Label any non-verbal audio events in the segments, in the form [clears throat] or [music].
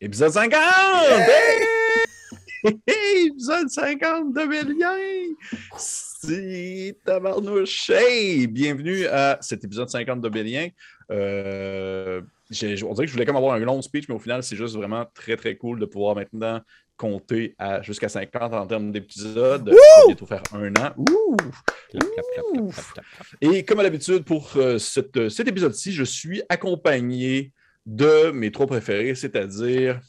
Épisode 50! Hey! Hey! [laughs] Épisode 50 de Bélien! C'est tabarnouche! Hey! Bienvenue à cet épisode 50 de Bélien. Euh, on dirait que je voulais comme avoir un long speech, mais au final, c'est juste vraiment très, très cool de pouvoir maintenant compter à jusqu'à 50 en termes d'épisodes. Va bientôt faire un an. Ouh! Et comme à l'habitude, pour euh, cette- cet épisode-ci, je suis accompagné de mes trois préférés, c'est-à-dire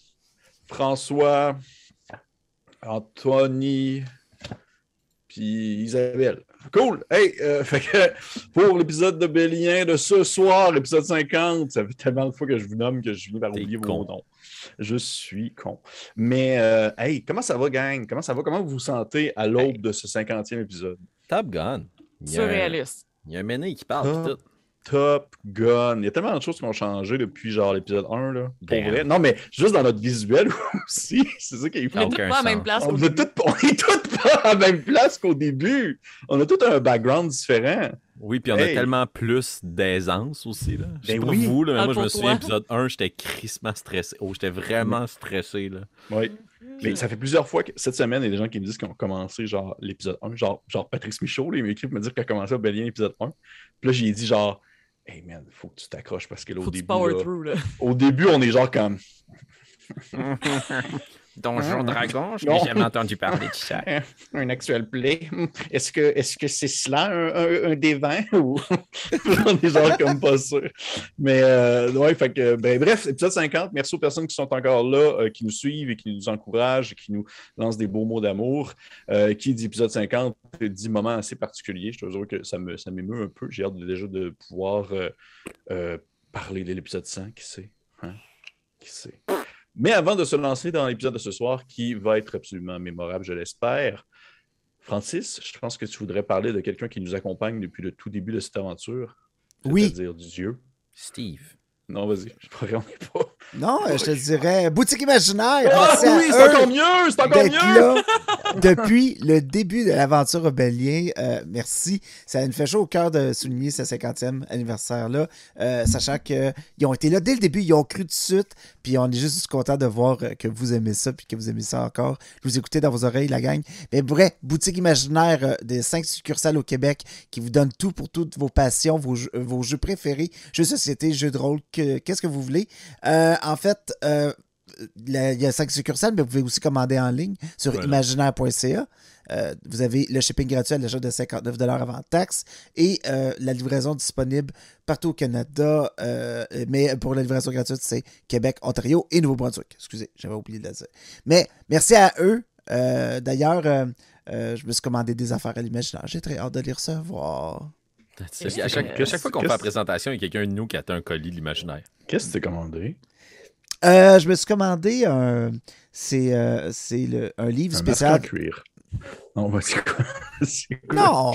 François, Anthony, puis Isabelle. Cool! Hey! euh, [laughs] fait que pour l'épisode de Bélien de ce soir, l'épisode 50, ça fait tellement de fois que je vous nomme que je finis par oublier vos con. noms. Je suis con. Mais, euh, hey, comment ça va, gang? Comment ça va? Comment vous vous sentez à l'aube de ce 50e épisode? Top Gun. Surréaliste. Il y a un méné qui parle. Ah. tout. Top Gun. Il y a tellement de choses qui ont changé depuis genre l'épisode 1. Là, pour Damn. vrai. Non, mais juste dans notre visuel [laughs] aussi. C'est ça qui est On est fou. tous pas à la même place On tous [laughs] on pas à la même place qu'au début. On a tout un background différent. Oui, puis on Hey. a tellement plus d'aisance aussi. Là. Je sais Ben pas oui. vous, là, mais Ah, moi je me souviens, épisode 1, j'étais crissement stressé. Oh, j'étais vraiment stressé. Là. Oui. Mais ça fait plusieurs fois que cette semaine, il y a des gens qui me disent qu'ils ont commencé genre l'épisode 1. Genre, genre Patrice Michaud, là, il m'a écrit pour me dire qu'il a commencé au Bélien épisode 1. Puis là, j'ai dit genre, hey man, faut que tu t'accroches parce que là, au Faut début, power là, through, là. au début, on est genre comme, [laughs] Donjon Dragon, je n'ai jamais entendu parler de ça. [laughs] un actuel play. Est-ce que c'est cela un, un- un des 20 [laughs] ou on est genre comme pas sûr? Mais euh, ouais, fait que ben, bref, épisode 50. Merci aux personnes qui sont encore là, euh, qui nous suivent et qui nous encouragent, et qui nous lancent des beaux mots d'amour. Euh, qui dit épisode 50 dit moment assez particulier. Je te jure que ça me ça m'émeut un peu. J'ai hâte de- déjà de pouvoir parler de l'épisode 100, qui sait. Hein? Qui sait? Mais avant de se lancer dans l'épisode de ce soir, qui va être absolument mémorable, je l'espère, Francis, je pense que tu voudrais parler de quelqu'un qui nous accompagne depuis le tout début de cette aventure. Oui. C'est-à-dire Dieu. Steve. Non, vas-y, je ne pas. Non, euh, je te dirais boutique imaginaire. Ah oui, c'est encore mieux! C'est encore mieux! depuis le début de l'aventure Rebellien. Euh, merci. Ça nous fait chaud au cœur de souligner ce 50e anniversaire-là, euh, sachant qu'ils ont été là dès le début, ils ont cru tout de suite, puis on est juste content de voir que vous aimez ça, puis que vous aimez ça encore. Je vous écoutez dans vos oreilles, la gang. Mais bref, boutique imaginaire euh, des cinq succursales au Québec qui vous donne tout pour toutes vos passions, vos jeux, vos jeux préférés, jeux de société, jeux de rôle, que- qu'est-ce que vous voulez. Euh, en fait, euh, la- il y a cinq succursales, mais vous pouvez aussi commander en ligne sur Voilà. imaginaire.ca. Euh, vous avez le shipping gratuit à l'achat de 59 avant taxe et euh, la livraison disponible partout au Canada. euh, mais pour la livraison gratuite, c'est Québec, Ontario et Nouveau-Brunswick. Excusez, j'avais oublié de le dire. Mais merci à eux. Euh, D'ailleurs, euh, euh, je me suis commandé des affaires à l'imaginaire. J'ai très hâte de les recevoir. À chaque, à chaque fois qu'on fait la présentation, il y a quelqu'un de nous qui a un colis de l'imaginaire. Qu'est-ce que tu t'es commandé? Euh, je me suis commandé un. C'est euh, c'est le- un livre Un masque en spécial. cuir. Non? [laughs] C'est quoi? Non!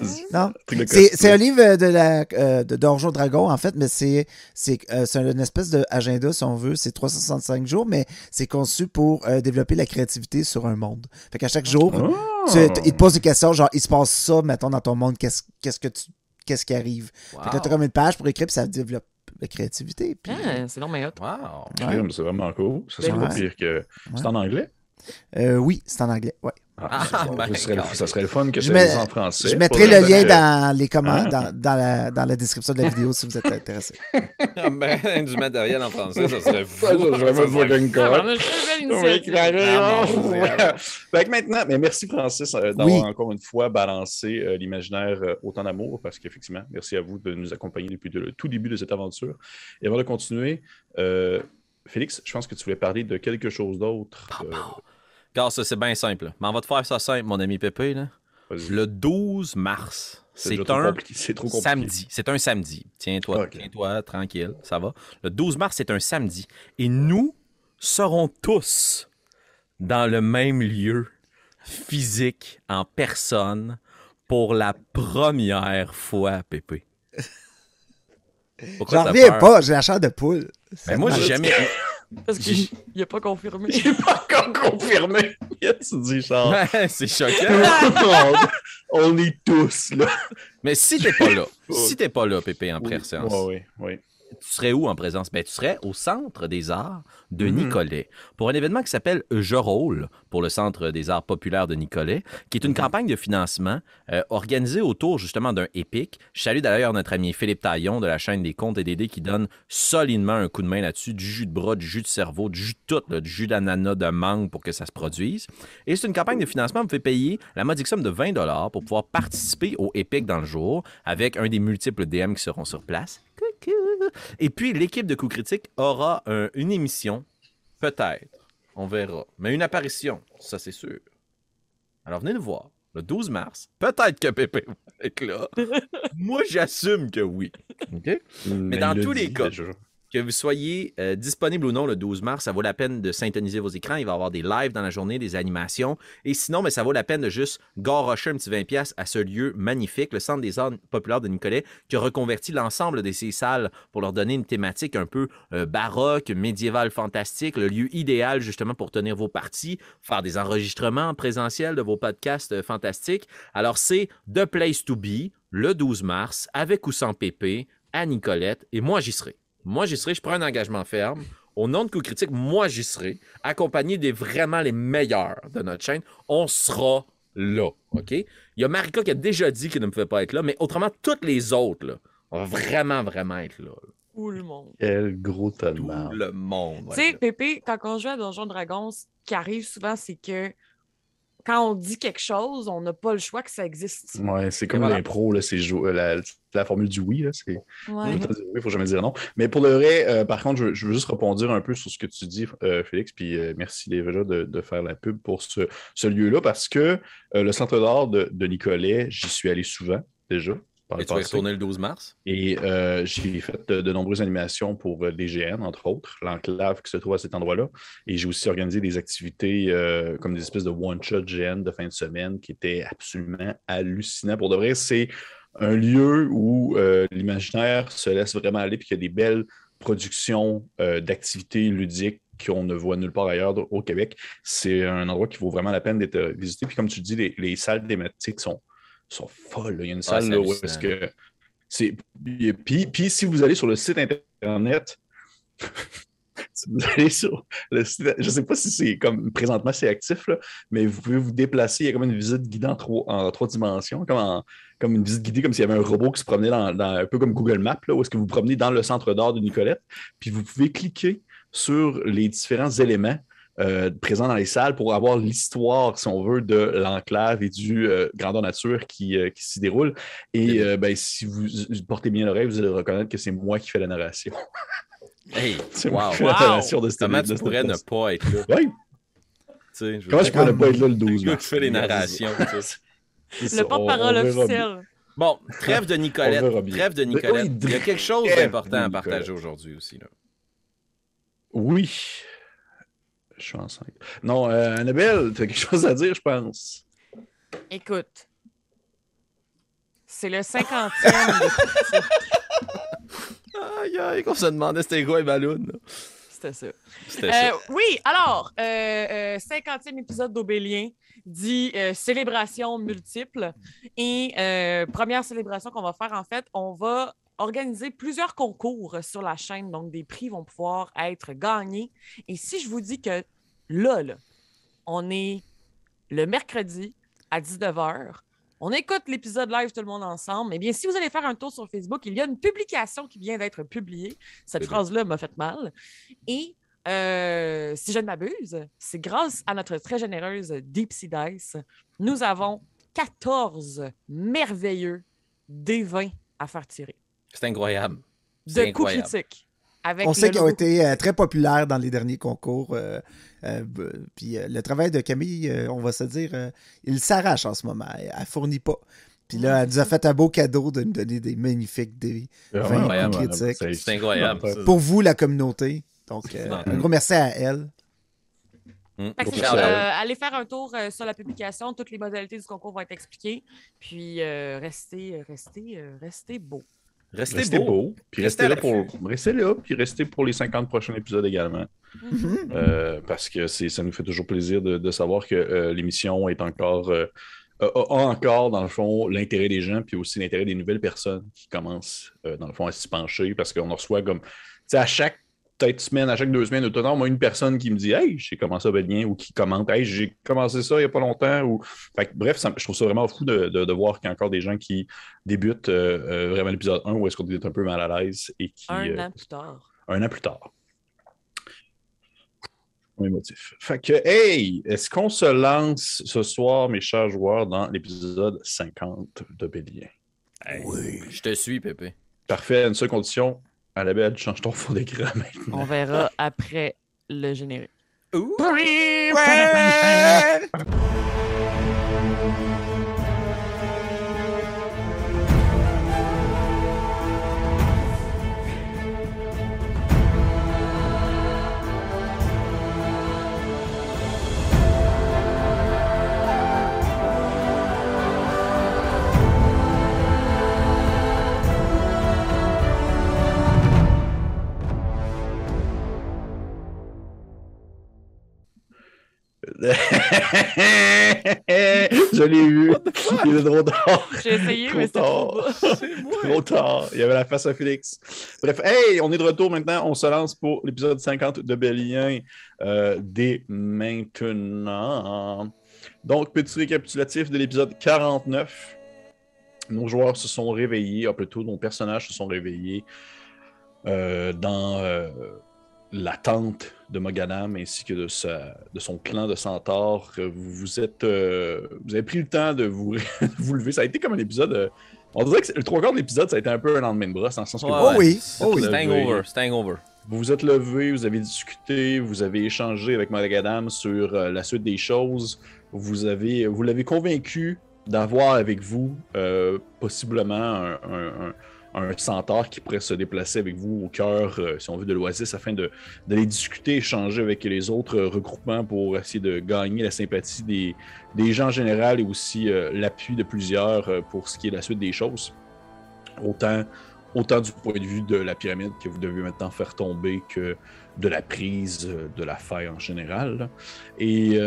Vas-y. Non. C'est un livre de la euh, de Donjon Dragon, en fait, mais c'est c'est euh, c'est une espèce d'agenda, si on veut. C'est 365 jours, mais c'est conçu pour euh, développer la créativité sur un monde. Fait qu'à chaque jour, Ah! tu, il te pose des questions, genre, il se passe ça, mettons, dans ton monde, qu'est-ce qu'est-ce que tu qu'est-ce qui arrive? Fait que là, t'as comme une page pour écrire, puis ça développe la créativité. Puis, Ah, c'est non, mais hot. Wow. Crime, C'est vraiment cool. Ça serait Ouais. pas pire que. C'est en anglais? Euh, oui, c'est en anglais, ouais. Ah, ça, ben, ça serait, God. ça serait le fun que Je mets- en français. Je mettrai le lien dans les commentaires, Ah. dans, dans la, dans la description de la vidéo si vous êtes intéressé. [laughs] Ah, ben, du matériel en français, ça serait [laughs] fou. Ça, je vais me Ah, une. Ah, c'est- Fait que maintenant, mais merci Francis euh, d'avoir Oui. encore une fois balancé euh, l'imaginaire euh, autant d'amour, parce qu'effectivement, merci à vous de nous accompagner depuis le tout début de cette aventure. Et avant de continuer, euh, Félix, je pense que tu voulais parler de quelque chose d'autre. Car ça, c'est bien simple. Mais on va te faire ça simple, mon ami Pépé. Là. Le 12 mars, C'est trop un compliqué, C'est trop compliqué. samedi. C'est un samedi. Tiens-toi, tiens-toi, tranquille, ça va. Le 12 mars, c'est un samedi. Et nous serons tous dans le même lieu, physique, en personne, pour la première fois, Pépé. [laughs] J'en reviens pas, j'ai la chair de poule. Ben, moi, j'ai jamais. Parce qu'il n'a pas confirmé. [laughs] J'ai pas encore confirmé. Tu dis, Charles? Ouais, c'est choquant. on, on est tous là. Mais si t'es pas là, [laughs] si t'es pas là, Pépé, en personne, Oui, oui, oui. Tu serais où en présence? Ben, tu serais au Centre des Arts de Mhm. Nicolet pour un événement qui s'appelle Je rôle pour le Centre des Arts populaires de Nicolet, qui est une campagne de financement euh, organisée autour justement d'un épique. Je salue d'ailleurs notre ami Philippe Taillon de la chaîne des comptes et des dés qui donne solidement un coup de main là-dessus, du jus de bras, du jus de cerveau, du jus de tout, là, du jus d'ananas, de mangue pour que ça se produise. Et c'est une campagne de financement qui vous fait payer la modique somme de 20 pour pouvoir participer au épique dans le jour avec un des multiples DM qui seront sur place. Coucou! Et puis, l'équipe de Coup Critique aura un- une émission, peut-être, on verra, mais une apparition, ça c'est sûr. Alors venez nous voir, le 12 mars. Peut-être que Pépé va être là. [laughs] Moi, j'assume que oui. OK? Mais dans il l'a tous les cas, déjà. Que vous soyez euh, disponible ou non le 12 mars, ça vaut la peine de syntoniser vos écrans. Il va y avoir des lives dans la journée, des animations. Et sinon, mais ça vaut la peine de juste garrocher un petit 20$ à ce lieu magnifique, le Centre des arts populaires de Nicolet, qui a reconverti l'ensemble de ces salles pour leur donner une thématique un peu euh, baroque, médiévale, fantastique, le lieu idéal justement pour tenir vos parties, faire des enregistrements en présentiel de vos podcasts euh, fantastiques. Alors, c'est The Place to Be, le 12 mars, avec ou sans pépé, à Nicolette, et moi, j'y serai. Moi, j'y serai. Je prends un engagement ferme. Au nom de Coup Critique, moi, j'y serai, accompagné des vraiment les meilleurs de notre chaîne. On sera là, OK? Il y a Marika qui a déjà dit qu'elle ne pouvait pas être là, mais autrement, toutes les autres, là, vont vraiment, vraiment être là. là. Tout le monde. Quel gros de Tout le monde. va Tu sais. Pépé, quand on joue à Donjon Dragons, ce qui arrive souvent, c'est que quand on dit quelque chose, on n'a pas le choix que ça existe. Ouais, c'est comme voilà. l'impro, là, c'est jou- euh, la, la formule du oui, là, c'est Ouais. il faut jamais dire non. Mais pour le vrai, euh, par contre, je, je veux juste rebondir un peu sur ce que tu dis, euh, Félix, puis euh, merci déjà de, de faire la pub pour ce, ce lieu-là, parce que euh, le centre d'art de, de Nicolet, j'y suis allé souvent déjà. Par le Et tu vas passé. retourner le 12 mars? Et euh, j'ai fait de, de nombreuses animations pour euh, l'EGN, entre autres, l'enclave qui se trouve à cet endroit-là. Et j'ai aussi organisé des activités euh, comme des espèces de one-shot GN de fin de semaine qui étaient absolument hallucinants. Pour de vrai, c'est un lieu où euh, l'imaginaire se laisse vraiment aller puis qu'il y a des belles productions euh, d'activités ludiques qu'on ne voit nulle part ailleurs au Québec. C'est un endroit qui vaut vraiment la peine d'être euh, visité. Puis comme tu dis, les, les salles thématiques sont, sont folles. là. Il y a une salle c'est là, où est-ce que c'est. Puis, puis si vous allez sur le site internet, [laughs] si vous allez sur le site, je ne sais pas si c'est comme présentement c'est actif, là, mais vous pouvez vous déplacer. Il y a comme une visite guidée en trois, en trois dimensions, comme, en- comme une visite guidée, comme s'il y avait un robot qui se promenait dans, dans- un peu comme Google Maps, là, où est-ce que vous vous promenez dans le centre d'art de Nicolette. Puis vous pouvez cliquer sur les différents éléments euh, présents dans les salles pour avoir l'histoire, si on veut, de l'enclave et du euh, grandeur nature qui, euh, qui s'y déroule. Et euh, ben, si vous portez bien l'oreille, vous allez reconnaître que c'est moi qui fais la narration. [laughs] Hey, [laughs] C'est moi wow. qui fais la Wow. narration de cette Comment de tu cette pourrais ne pas être là? [laughs] Oui, je comment je pourrais ne pas être là le le 12 gars mars? qui fait les narrations. Le porte-parole officiel. Bon, trêve de Nicolette. Trêve de Nicolette. oui, Il y a quelque chose d'important à partager aujourd'hui aussi. Là. Oui. Je suis enceinte. Non, euh, Annabelle, tu as quelque chose à dire, je pense. Écoute, c'est le 50e. [laughs] Aïe, aïe, qu'on se demandait c'était quoi là. C'était ça. C'était Euh, ça. oui, alors, euh, euh, 50e épisode d'Aubélien dit euh, célébration multiple. Et euh, première célébration qu'on va faire, en fait, on va organiser plusieurs concours sur la chaîne. Donc, des prix vont pouvoir être gagnés. Et si je vous dis que là, là, on est le mercredi à 19h, on écoute l'épisode live tout le monde ensemble. Eh bien, si vous allez faire un tour sur Facebook, il y a une publication qui vient d'être publiée. Cette phrase-là m'a fait mal. Et euh, si je ne m'abuse, c'est grâce à notre très généreuse Deep Sea Dice, nous avons 14 merveilleux D20 à faire tirer. C'est incroyable. De coups critiques. Avec On sait qu'ils ont été euh, très populaires dans les derniers concours. euh, euh, puis euh, le travail de Camille, euh, on va se dire, euh, il s'arrache en ce moment. Elle, elle fournit pas. Puis là, elle nous a fait un beau cadeau de nous donner des magnifiques critiques. C'est incroyable. Pour vous, la communauté. Donc, euh, un gros merci à elle. Fait que ça, euh, allez faire un tour euh, sur la publication. Toutes les modalités du concours vont être expliquées. Puis euh, restez, restez, restez beau. Restez, Restez beau. beau. Puis Restez là pour restez là, puis restez pour les 50 prochains épisodes également. Mhm. Euh, parce que c'est, ça nous fait toujours plaisir de, de savoir que euh, l'émission est encore euh, a, a encore, dans le fond, l'intérêt des gens, puis aussi l'intérêt des nouvelles personnes qui commencent, euh, dans le fond, à s'y pencher, parce qu'on en reçoit comme, tu sais, à chaque peut-être semaine, à chaque deux semaines, total, moi, une personne qui me dit Hey, j'ai commencé à bien ou qui commente Hey, j'ai commencé ça il n'y a pas longtemps. Ou... Fait que, bref, ça- je trouve ça vraiment fou de, de- de voir qu'il y a encore des gens qui débutent euh, euh, vraiment l'épisode 1 où est-ce qu'on est un peu mal à l'aise et qui. Un euh, an plus tard. un an plus tard. Un émotif. Fait que, hey, est-ce qu'on se lance ce soir, mes chers joueurs, dans l'épisode 50 de Bélien? Oui. Je te suis, Pépé. Parfait, une seule condition. À la belle, change ton fond d'écran [laughs] maintenant. On verra après le générique. [laughs] Je l'ai eu. Il est trop tard. J'ai essayé, Trop mais c'était trop tard. bas. [laughs] Trop tard. Il y avait la face à Félix. Bref, hey, on est de retour maintenant. On se lance pour l'épisode 50 de Bélien euh, dès maintenant. Donc, petit récapitulatif de l'épisode 49. Nos joueurs se sont réveillés, ou plutôt nos personnages se sont réveillés euh, dans euh, la tente de Mogadam ainsi que de, sa- de son clan de centaures. Vous, vous êtes, euh, vous avez pris le temps de vous, [laughs] vous lever. Ça a été comme un épisode. euh, on dirait que le trois quarts de l'épisode, ça a été un peu un lendemain de brosse, dans le sens que Ouais, vous- Oh oui, C'est oh oui. hangover, hangover. vous vous êtes levé, vous avez discuté, vous avez échangé avec Mogadam sur euh, la suite des choses. Vous avez, vous l'avez convaincu d'avoir avec vous euh, possiblement un, un- un- un centaure qui pourrait se déplacer avec vous au cœur, euh, si on veut, de l'Oasis afin d'aller discuter, échanger avec les autres euh, regroupements pour essayer de gagner la sympathie des, des gens en général et aussi euh, l'appui de plusieurs pour ce qui est la suite des choses. Autant autant du point de vue de la pyramide que vous devez maintenant faire tomber que de la prise de la faille en général. Et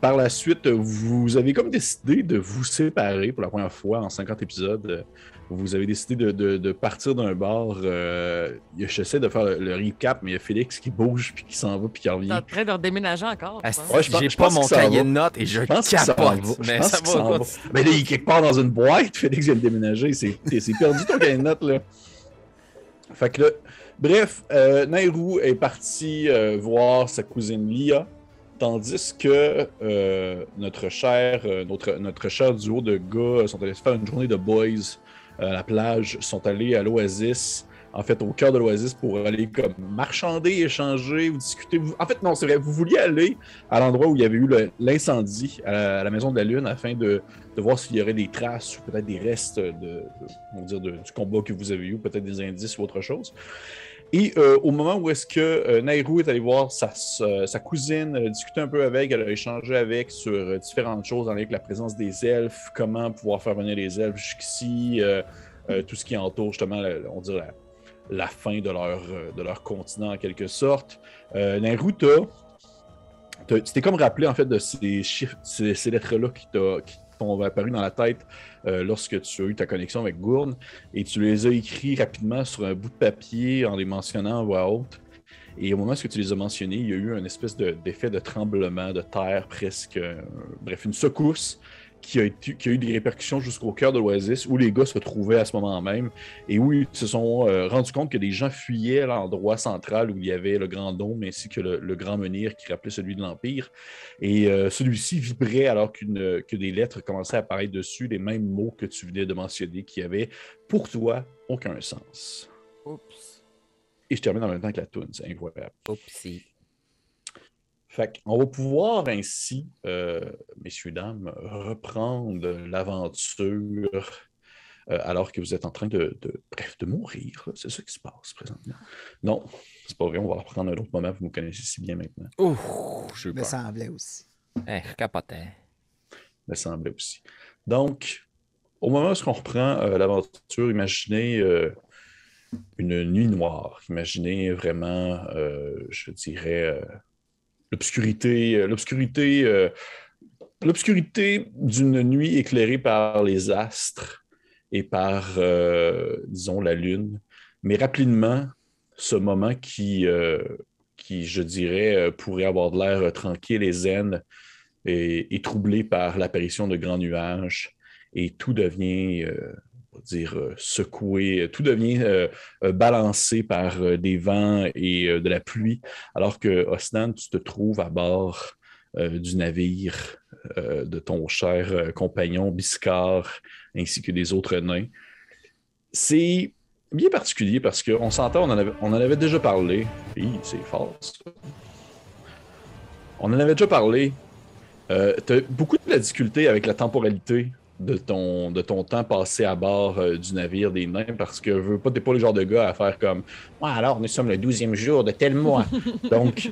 par la suite, vous avez comme décidé de vous séparer pour la première fois en 50 épisodes. Vous avez décidé de, de- de partir d'un bar. euh, J'essaie de faire le, le recap, mais il y a Félix qui bouge, puis qui s'en va, puis qui T'es en revient. train de déménager encore. Ah. Ouais, J'ai pas mon cahier de notes et je, Je pense capote. va. Mais pense ça va. va. Mais là, il est quelque part dans une boîte. Félix vient de déménager. C'est c'est perdu ton cahier de notes, là. Fait que là, bref, euh, Nairou est parti euh, voir sa cousine Lia, tandis que euh, notre cher, euh, notre, notre cher duo de gars sont allés se faire une journée de boys euh, à la plage, sont allés à l'Oasis. En fait, au cœur de l'Oasis pour aller comme marchander, échanger, ou discuter. En fait, non, c'est vrai, vous vouliez aller à l'endroit où il y avait eu l'incendie à, la- Maison de la Lune afin de, voir s'il y aurait des traces ou peut-être des restes de, on va dire du combat que vous avez eu, peut-être des indices ou autre chose. Et euh, au moment où est-ce que euh, Nairou est allé voir sa, cousine, euh, discuter un peu avec, elle a échangé avec sur euh, différentes choses en lien avec la présence des elfes, comment pouvoir faire venir les elfes jusqu'ici, euh, tout ce qui entoure justement, on dirait, la, fin de leur, de leur continent en quelque sorte. Nairou, tu t'es comme rappelé en fait de ces chiffres, ces, lettres-là qui qui t'ont apparu dans la tête euh, lorsque tu as eu ta connexion avec Gourne et tu les as écrits rapidement sur un bout de papier en les mentionnant à voix haute. Et au moment où tu les as mentionnés, il y a eu une espèce de- d'effet de, tremblement de terre, presque, euh, bref, une secousse qui a, été- qui a eu des répercussions jusqu'au cœur de l'Oasis, où les gars se trouvaient à ce moment même, et où ils se sont euh, rendus compte que des gens fuyaient à l'endroit central où il y avait le grand dôme ainsi que le, le grand menhir qui rappelait celui de l'Empire. Et euh, celui-ci vibrait alors qu'une- que des lettres commençaient à apparaître dessus, les mêmes mots que tu venais de mentionner, qui avaient pour toi aucun sens. Oups. Et je termine en même temps que la toune, c'est incroyable. Oupsie. Fait qu'on va pouvoir ainsi, euh, messieurs, dames, reprendre l'aventure euh, alors que vous êtes en train de, de- bref, de mourir. C'est ça qui se passe présentement. Non, c'est pas vrai, on va reprendre un autre moment, vous me connaissez si bien maintenant. Ouh, eu Me semblait aussi. Eh, je capotais. me semblait aussi. Donc, au moment où on reprend euh, l'aventure, imaginez euh, une nuit noire. Imaginez vraiment, euh, je dirais, euh, l'obscurité, euh, l'obscurité euh, l'obscurité d'une nuit éclairée par les astres et par, euh, disons, la lune. Mais rapidement, ce moment qui, qui je dirais, pourrait avoir de l'air tranquille et zen est, troublé par l'apparition de grands nuages et tout devient, dire, euh, secoué, tout devient euh, euh, balancé par des vents et de la pluie, alors que Osnan, tu te trouves à bord du navire de ton cher compagnon Biscar ainsi que des autres nains. C'est bien particulier parce qu'on s'entend, on, en avait- on en avait déjà parlé. Oui, c'est fort. On en avait déjà parlé. Tu as beaucoup de la difficulté avec la temporalité de ton, de ton temps passé à bord euh, du navire des nains parce que veux pas, t'es pas le genre de gars à faire comme Ouais, alors nous sommes le 12e jour de tel mois. [laughs] donc,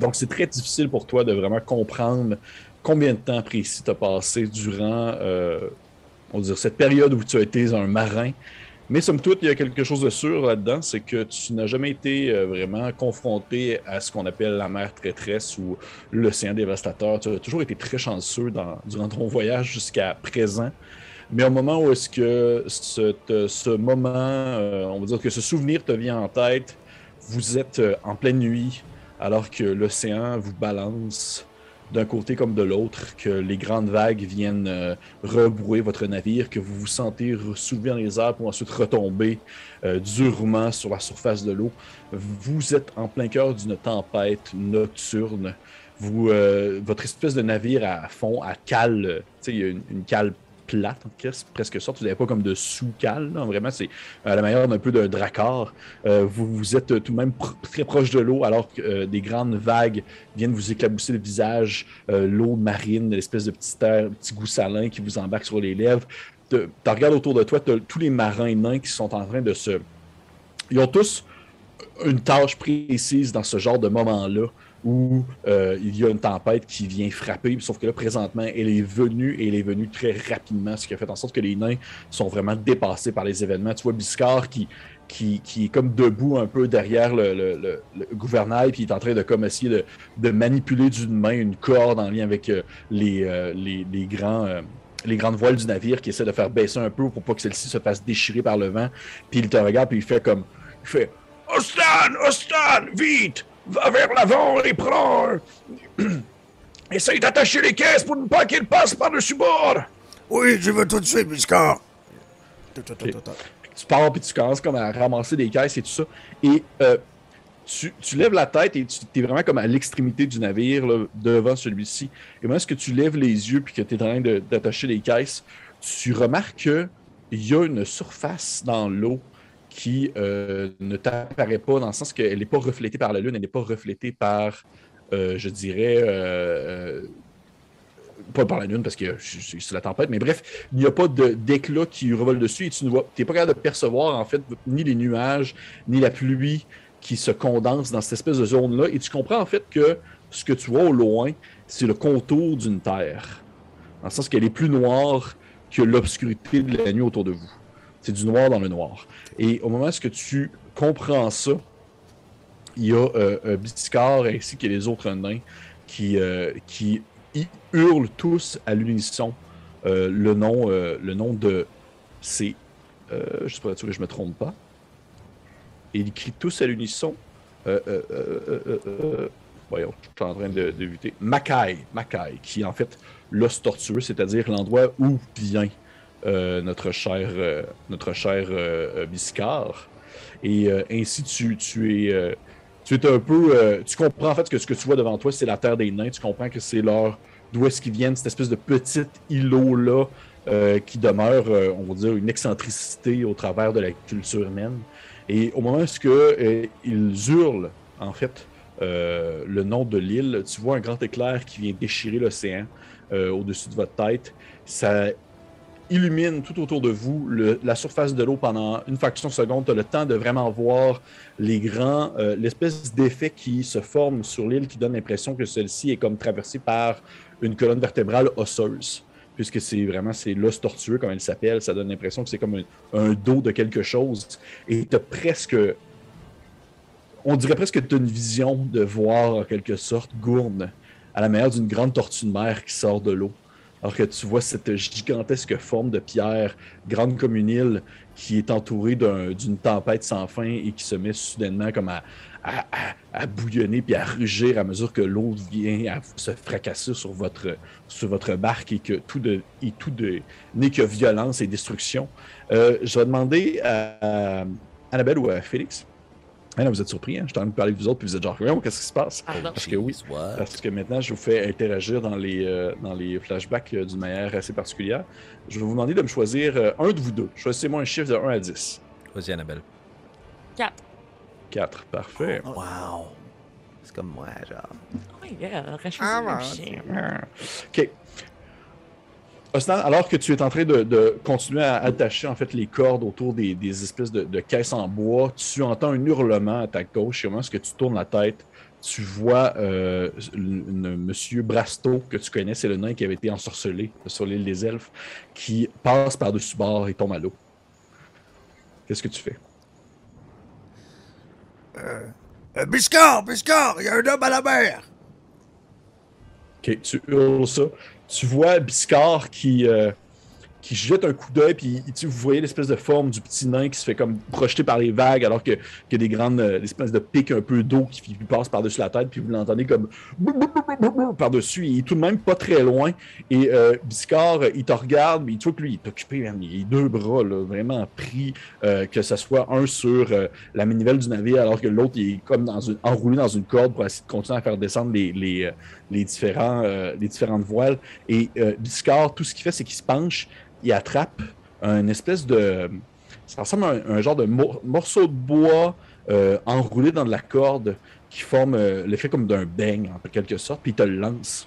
donc c'est très difficile pour toi de vraiment comprendre combien de temps précis tu as passé durant euh, on va dire, cette période où tu as été un marin. Mais somme toute, il y a quelque chose de sûr là-dedans, c'est que tu n'as jamais été euh, vraiment confronté à ce qu'on appelle la mer traîtresse ou l'océan dévastateur. Tu as toujours été très chanceux dans- durant ton voyage jusqu'à présent. Mais au moment où est-ce que ce, te- ce moment, euh, on va dire que ce souvenir te vient en tête, vous êtes euh, en pleine nuit, alors que l'océan vous balance d'un côté comme de l'autre, que les grandes vagues viennent euh, rebrouer votre navire, que vous vous sentez soulever dans les airs pour ensuite retomber euh, durement sur la surface de l'eau. Vous êtes en plein cœur d'une tempête nocturne. Euh, votre espèce de navire à fond, à cale, il y a une, une cale plate, presque sorte. Vous n'avez pas comme de sous-cale, vraiment, c'est à la manière d'un peu d'un dracard. Euh, vous, êtes tout de même très proche de l'eau, alors que euh, des grandes vagues viennent vous éclabousser le visage, euh, l'eau marine, l'espèce de petit air, petit goût salin qui vous embarque sur les lèvres. Tu regardes autour de toi, as tous les marins nains qui sont en train de se. Ils ont tous une tâche précise dans ce genre de moment-là où euh, il y a une tempête qui vient frapper, sauf que là, présentement, elle est venue et elle est venue très rapidement, ce qui a fait en sorte que les nains sont vraiment dépassés par les événements. Tu vois Biscard qui, qui, qui est comme debout un peu derrière le, gouvernail, puis il est en train de comme essayer de, manipuler d'une main une corde en lien avec euh, les, euh, les, les grands. les grandes voiles du navire qui essaie de faire baisser un peu pour pas que celle-ci se fasse déchirer par le vent. Puis il te regarde puis il fait comme il fait Ostan, Ostan, vite, va vers l'avant et prends. [clears throat] Essaye d'attacher les caisses pour ne pas qu'elles passent par-dessus bord. Oui, je veux tout de suite, Biscard. tu pars puis tu commences comme à ramasser des caisses et tout ça. Et euh, tu, tu lèves la tête et tu es vraiment comme à l'extrémité du navire, là, devant celui-ci. Et moi, est-ce que tu lèves les yeux puis que tu es en train d'attacher les caisses, tu remarques qu'il y a une surface dans l'eau qui euh, ne t'apparaît pas dans le sens qu'elle n'est pas reflétée par la lune, elle n'est pas reflétée par, euh, je dirais, euh, pas par la lune parce que c'est la tempête, mais bref, il n'y a pas d'éclat qui revole dessus et tu n'es pas capable de percevoir en fait ni les nuages, ni la pluie qui se condense dans cette espèce de zone-là. Et tu comprends en fait que ce que tu vois au loin, c'est le contour d'une terre. Dans le sens qu'elle est plus noire que l'obscurité de la nuit autour de vous. C'est du noir dans le noir. Et au moment où tu comprends ça, il y a euh, Biscard ainsi que les autres nains qui, euh, qui hurlent tous à l'unisson euh, le, nom, euh, le nom de. C'est. Euh, je suis pas sûr que je me trompe pas. Et ils crient tous à l'unisson. Euh, euh, euh, euh, euh, euh, voyons, je suis en train de, de buter. Makai, Makai, qui est en fait l'os tortueux, c'est-à-dire l'endroit où vient euh, notre cher, euh, notre cher euh, euh, Biscard. Et euh, ainsi, tu, es. euh, tu es un peu. euh, tu comprends en fait que ce que tu vois devant toi, c'est la terre des nains. Tu comprends que c'est leur. D'où est-ce qu'ils viennent, cette espèce de petit îlot-là euh, qui demeure, euh, on va dire, une excentricité au travers de la culture humaine. Et au moment où que, euh, ils hurlent, en fait, euh, le nom de l'île, tu vois un grand éclair qui vient déchirer l'océan euh, au-dessus de votre tête. Ça illumine tout autour de vous la surface de l'eau pendant une fraction de seconde. Tu as le temps de vraiment voir les grands, euh, l'espèce d'effet qui se forme sur l'île qui donne l'impression que celle-ci est comme traversée par une colonne vertébrale osseuse. Puisque c'est vraiment c'est l'os tortueux, comme elle s'appelle, ça donne l'impression que c'est comme un, un dos de quelque chose. Et tu as presque. On dirait presque que tu as une vision de voir en quelque sorte Gourne à la manière d'une grande tortue de mer qui sort de l'eau. Alors que tu vois cette gigantesque forme de pierre, grande comme une île, qui est entourée d'un- d'une tempête sans fin et qui se met soudainement comme à, bouillonner puis à rugir à mesure que l'eau vient à se fracasser sur votre, sur votre barque et que tout, et tout n'est que violence et destruction. Euh, je vais demander à Annabelle ou à Félix. Ah, là, vous êtes surpris, hein? Je suis en train de parler de vous autres, puis vous êtes genre, qu'est-ce qui se passe? Pardon. Parce que oui, parce que maintenant, je vous fais interagir dans les, euh, dans les flashbacks euh, d'une manière assez particulière. Je vais vous demander de me choisir euh, un de vous deux. Choisissez-moi un chiffre de 1 à 10. Vas-y, Annabelle. 4. 4, parfait. Wow. C'est comme moi, genre. Oh yeah, Ah, chien. OK. Osnan, alors que tu es en train de, de continuer à attacher en fait les cordes autour des, des espèces de, de caisses en bois, tu entends un hurlement à ta gauche et au moment où tu tournes la tête, tu vois euh, monsieur Brasto que tu connais, c'est le nain qui avait été ensorcelé sur l'île des elfes, qui passe par-dessus bord et tombe à l'eau. Qu'est-ce que tu fais? Euh, Biscard, Biscard, il y a un homme à la mer. Ok, tu hurles ça. Tu vois Biscard qui, euh, qui jette un coup d'œil, puis tu, vous voyez l'espèce de forme du petit nain qui se fait comme projeter par les vagues, alors que- a des grandes euh, espèces de pics un peu d'eau qui, lui passent par-dessus la tête, puis vous l'entendez comme par-dessus. Il est tout de même pas très loin. Et euh, Biscard, euh, il te regarde, mais tu vois que lui, il est occupé, man. il a deux bras, là, vraiment pris, euh, que ce soit un sur euh, la manivelle du navire, alors que l'autre, est comme dans une, enroulé dans une corde pour essayer de continuer à faire descendre les, les, euh, les, différents, les différentes voiles. Et Biscard, tout ce qu'il fait, c'est qu'il se penche, il attrape un espèce de. Ça ressemble à un, un genre de mor- morceau de bois euh, enroulé dans de la corde qui forme euh, l'effet comme d'un beigne, en quelque sorte, puis il te le lance.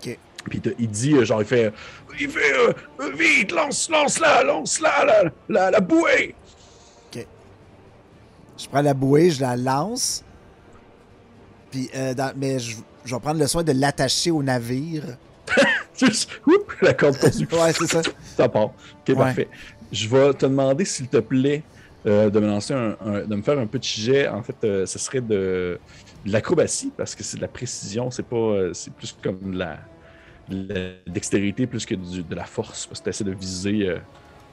Puis il, dit, euh, genre, il fait. Il fait. euh, vite, lance, lance-la, lance-la, la, la, la bouée! Je prends la bouée, je la lance. Puis, dans- mais je, je vais prendre le soin de l'attacher au navire. Juste, oup, la corde continue. Ouais, c'est ça. [laughs] Ça part. Ok, Ouais. parfait. Je vais te demander, s'il te plaît, euh, de me lancer un, un- de me faire un petit jet. En fait, euh, ce serait de, de l'acrobatie, parce que c'est de la précision, c'est pas. euh, c'est plus comme de la, de la dextérité plus que du- de la force, parce que tu essaies de viser euh,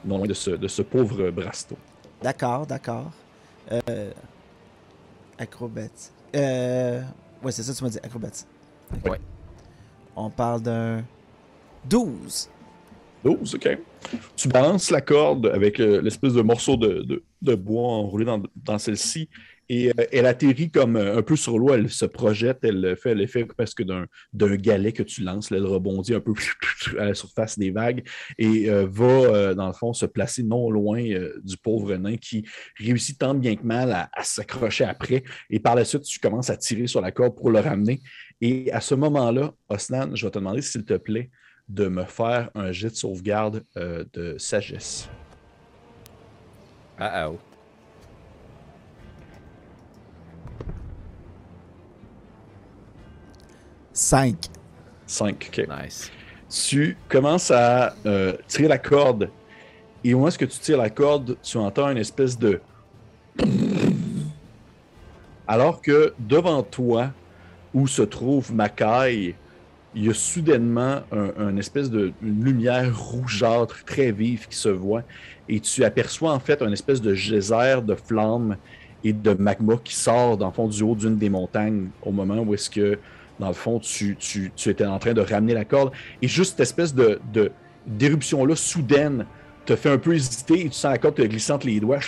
non loin de ce, de ce pauvre Brasto. D'accord, d'accord. Euh, acrobatie. Euh, ouais, c'est ça, tu m'as dit, acrobatie. Ouais. On parle d'un 12. 12, ok. Tu balances la corde avec euh, l'espèce de morceau de, de- bois enroulé dans, dans celle-ci et euh, elle atterrit comme euh, un peu sur l'eau, elle se projette, elle fait l'effet presque d'un galet que tu lances, elle rebondit un peu [laughs] à la surface des vagues et va, dans le fond, se placer non loin du pauvre nain qui réussit tant bien que mal à, à s'accrocher après et par la suite, tu commences à tirer sur la corde pour le ramener. Et à ce moment-là, Osnan, je vais te demander, s'il te plaît, de me faire un jet de sauvegarde euh, de sagesse. Ah, oh. Cinq. 5. OK. Nice. Tu commences à euh, tirer la corde. Et au moment où tu tires la corde, tu entends une espèce de. [clears throat] Alors que devant toi, où se trouve Mackay, il y a soudainement un, un espèce de une lumière rougeâtre très vive qui se voit. Et tu aperçois en fait un espèce de geyser de flammes et de magma qui sort dans le fond du haut d'une des montagnes au moment où est-ce que, dans le fond, tu, étais en train de ramener la corde. Et juste cette espèce de, de- d'éruption-là soudaine te fait un peu hésiter et tu sens la corde te glisser entre les doigts.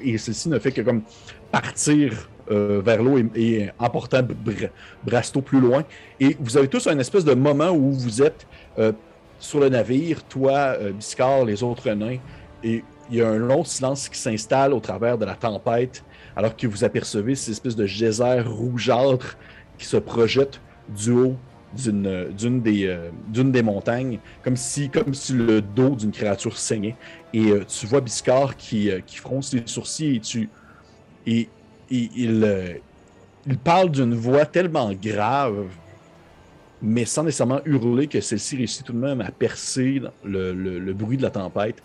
Et ceci ne fait que comme partir euh, vers l'eau et, et emportant Br- Brasto plus loin. Et vous avez tous un espèce de moment où vous êtes euh, sur le navire, toi, euh, Biscard, les autres nains, et il y a un long silence qui s'installe au travers de la tempête, alors que vous apercevez ces espèces de geysers rougeâtres qui se projettent du haut d'une des, euh, des montagnes, comme si, comme si le dos d'une créature saignait. Et tu vois Biscard qui, qui fronce les sourcils et tu. Euh, il parle d'une voix tellement grave, mais sans nécessairement hurler, que celle-ci réussit tout de même à percer le, bruit de la tempête.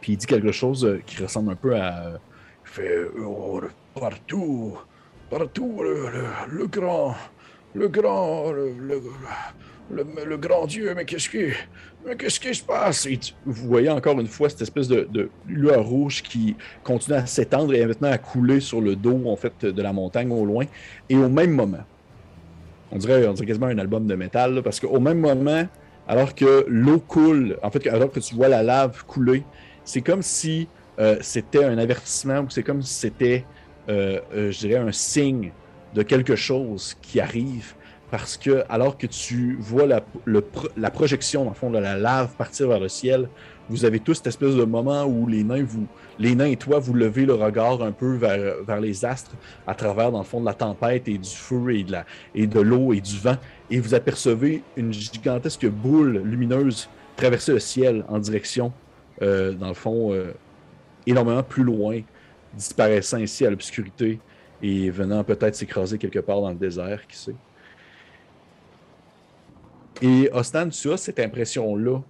Puis il dit quelque chose euh, qui ressemble un peu à. euh, Il fait oh, partout, partout, le, le- le grand, le grand, le- grand Dieu, mais qu'est-ce qui, mais qu'est-ce qui se passe? Et vous voyez encore une fois cette espèce de, de lueur rouge qui continue à s'étendre et maintenant à couler sur le dos, en fait, de la montagne au loin. Et au même moment, on dirait, on dirait quasiment un album de métal, là, parce qu'au même moment, alors que l'eau coule, en fait, alors que tu vois la lave couler, c'est comme si euh, c'était un avertissement ou c'est comme si c'était, euh, euh, je dirais, un signe de quelque chose qui arrive. Parce que, alors que tu vois la, projection, dans fond, de la lave partir vers le ciel, vous avez tous cette espèce de moment où les nains, vous, les nains et toi, vous levez le regard un peu vers, les astres à travers, dans le fond, de la tempête et du feu et de l'eau et du vent, et vous apercevez une gigantesque boule lumineuse traverser le ciel en direction, euh, dans le fond, euh, énormément plus loin, disparaissant ici à l'obscurité et venant peut-être s'écraser quelque part dans le désert, qui sait. Et Ostan, tu as cette impression-là,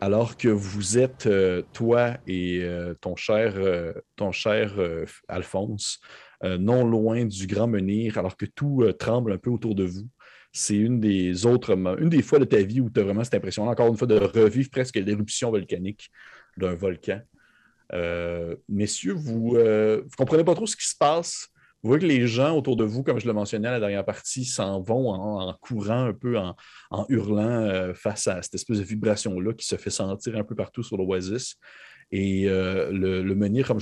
alors que vous êtes, euh, toi et euh, ton cher, euh, ton cher Alphonse, non loin du grand menhir, alors que tout tremble un peu autour de vous. C'est une des autres, une des fois de ta vie où tu as vraiment cette impression, encore une fois, de revivre presque l'éruption volcanique d'un volcan. Messieurs, vous ne comprenez pas trop ce qui se passe. Vous voyez que les gens autour de vous, comme je le mentionnais à la dernière partie, s'en vont en, en courant un peu, en, en hurlant euh, face à cette espèce de vibration-là qui se fait sentir un peu partout sur l'Oasis. Et euh, le, le menhir, comme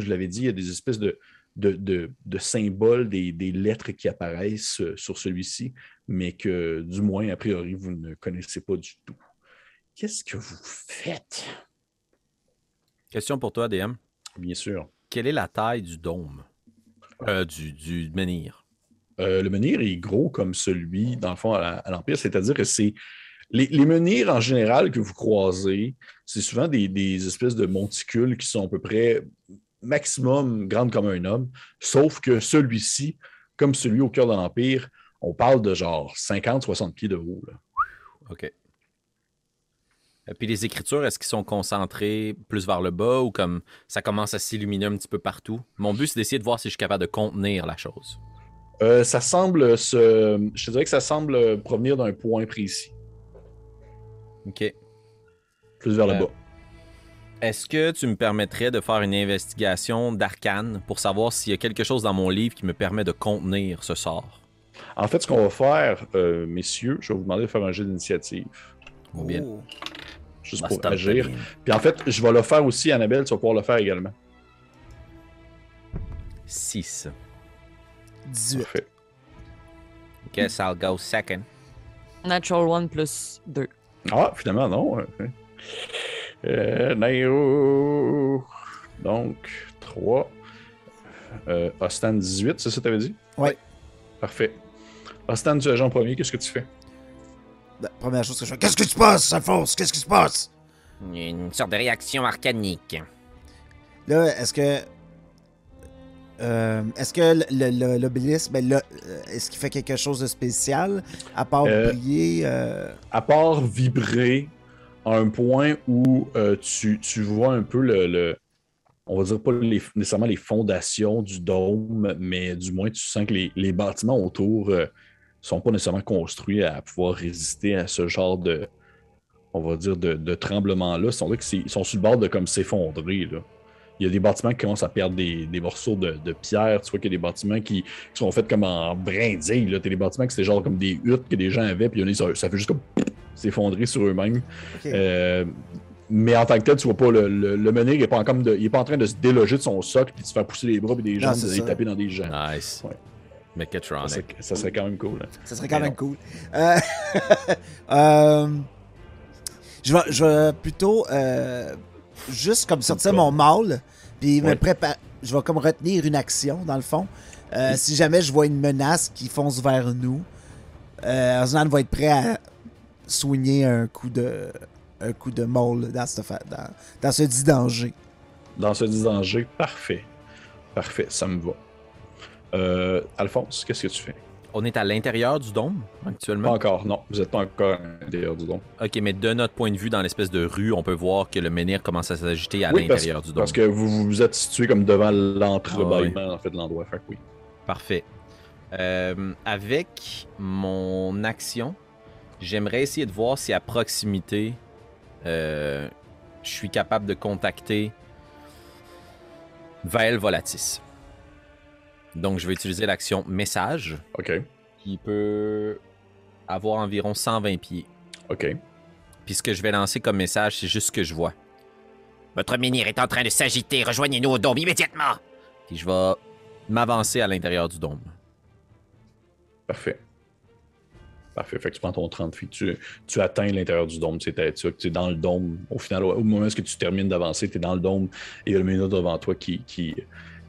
je l'avais dit, il y a des espèces de, de, de- de symboles, des, des lettres qui apparaissent euh, sur celui-ci, mais que, du moins, a priori, vous ne connaissez pas du tout. Qu'est-ce que vous faites? Question pour toi, DM. Bien sûr. Quelle est la taille du dôme? Euh, du, du menhir. Euh, le menhir est gros comme celui, dans le fond, à, l'Empire, c'est-à-dire que c'est. Les, les menhirs en général que vous croisez, c'est souvent des, des espèces de monticules qui sont à peu près maximum grandes comme un homme, sauf que celui-ci, comme celui au cœur de l'Empire, on parle de genre 50-60 pieds de haut. là. OK. Et puis les écritures, est-ce qu'ils sont concentrés plus vers le bas ou comme ça commence à s'illuminer un petit peu partout? Mon but, c'est d'essayer de voir si je suis capable de contenir la chose. Euh, ça semble se. Je te dirais que ça semble provenir d'un point précis, OK. plus vers le Euh, bas. Est-ce que tu me permettrais de faire une investigation d'arcane pour savoir s'il y a quelque chose dans mon livre qui me permet de contenir ce sort? En fait, ce qu'on va faire, euh, messieurs, je vais vous demander de faire un jeu d'initiative, bien Oh. Juste pour agir. Puis en fait, je vais le faire aussi, Annabelle, tu vas pouvoir le faire également. 6. 18. Parfait. Guess I'll go second. Natural one plus 2. Ah, finalement, non. Euh, Nairo. Donc, 3. Euh, Ostan, 18, c'est ça que tu avais dit? Ouais. Parfait. Ostan, tu es agent premier, qu'est-ce que tu fais? La première chose que je fais, Qu'est-ce qui se passe, Alphonse? Qu'est-ce qui se passe? Une sorte de réaction arcanique. Là, est-ce que. euh, est-ce que l'obélisque, ben là, euh, est-ce qu'il fait quelque chose de spécial à part Euh, briller euh, à part vibrer à un point où euh, tu, tu vois un peu le, le- on va dire pas les- nécessairement les fondations du dôme, mais du moins tu sens que les, les bâtiments autour sont pas nécessairement construits à pouvoir résister à ce genre de, on va dire, de, de tremblement-là. Ils sont, là que c'est- ils sont sur le bord de comme s'effondrer. là. Il y a des bâtiments qui commencent à perdre des, des morceaux de, de pierre. Tu vois qu'il y a des bâtiments qui, qui sont faits comme en brindilles. Tu as des bâtiments qui c'était genre comme des huttes que des gens avaient, puis il y en a, ça, ça fait juste comme s'effondrer sur eux-mêmes. Euh, mais en tant que tel, tu vois pas, le, le, le menhir, il est, pas en, comme de- il est pas en train de se déloger de son socle puis de se faire pousser les bras et des d'aller ça. taper dans des gens. Nice. Ouais. Ça, Mechatronic. serait, ça serait quand même cool. hein. Ça serait quand mais même cool. Euh, [laughs] euh, je, vais, je vais plutôt euh, juste comme sortir mon mâle, puis me préparer. Je vais comme retenir une action, dans le fond. Euh, Si jamais je vois une menace qui fonce vers nous, euh, Osnan va être prêt à soigner un coup de un coup de mâle dans dans, dans ce dit danger. Dans ce danger, parfait. Parfait, ça me va. Euh, Alphonse, qu'est-ce que tu fais? On est à l'intérieur du dôme Pas actuellement. encore, non. Vous n'êtes pas encore à l'intérieur du dôme. Ok, mais de notre point de vue, dans l'espèce de rue, on peut voir que le menhir commence à s'agiter à Oui, l'intérieur du dôme. parce que vous vous êtes situé comme devant l'entrebâillement en fait, de l'endroit. Fait oui. Parfait. Euh, avec mon action, j'aimerais essayer de voir si à proximité, euh, je suis capable de contacter Vael Volatis. Donc, je vais utiliser l'action message OK. qui peut avoir environ 120 pieds. OK. Puis ce que je vais lancer comme message, c'est juste ce que je vois. Votre menhir est en train de s'agiter. Rejoignez-nous au dôme immédiatement. Puis je vais m'avancer à l'intérieur du dôme. Parfait. Parfait. Fait que tu prends ton 30 feet. Tu, tu atteins l'intérieur du dôme. Tu es, tu es dans le dôme. Au final, au moment où tu termines d'avancer, tu es dans le dôme et il y a le menu devant toi qui, qui,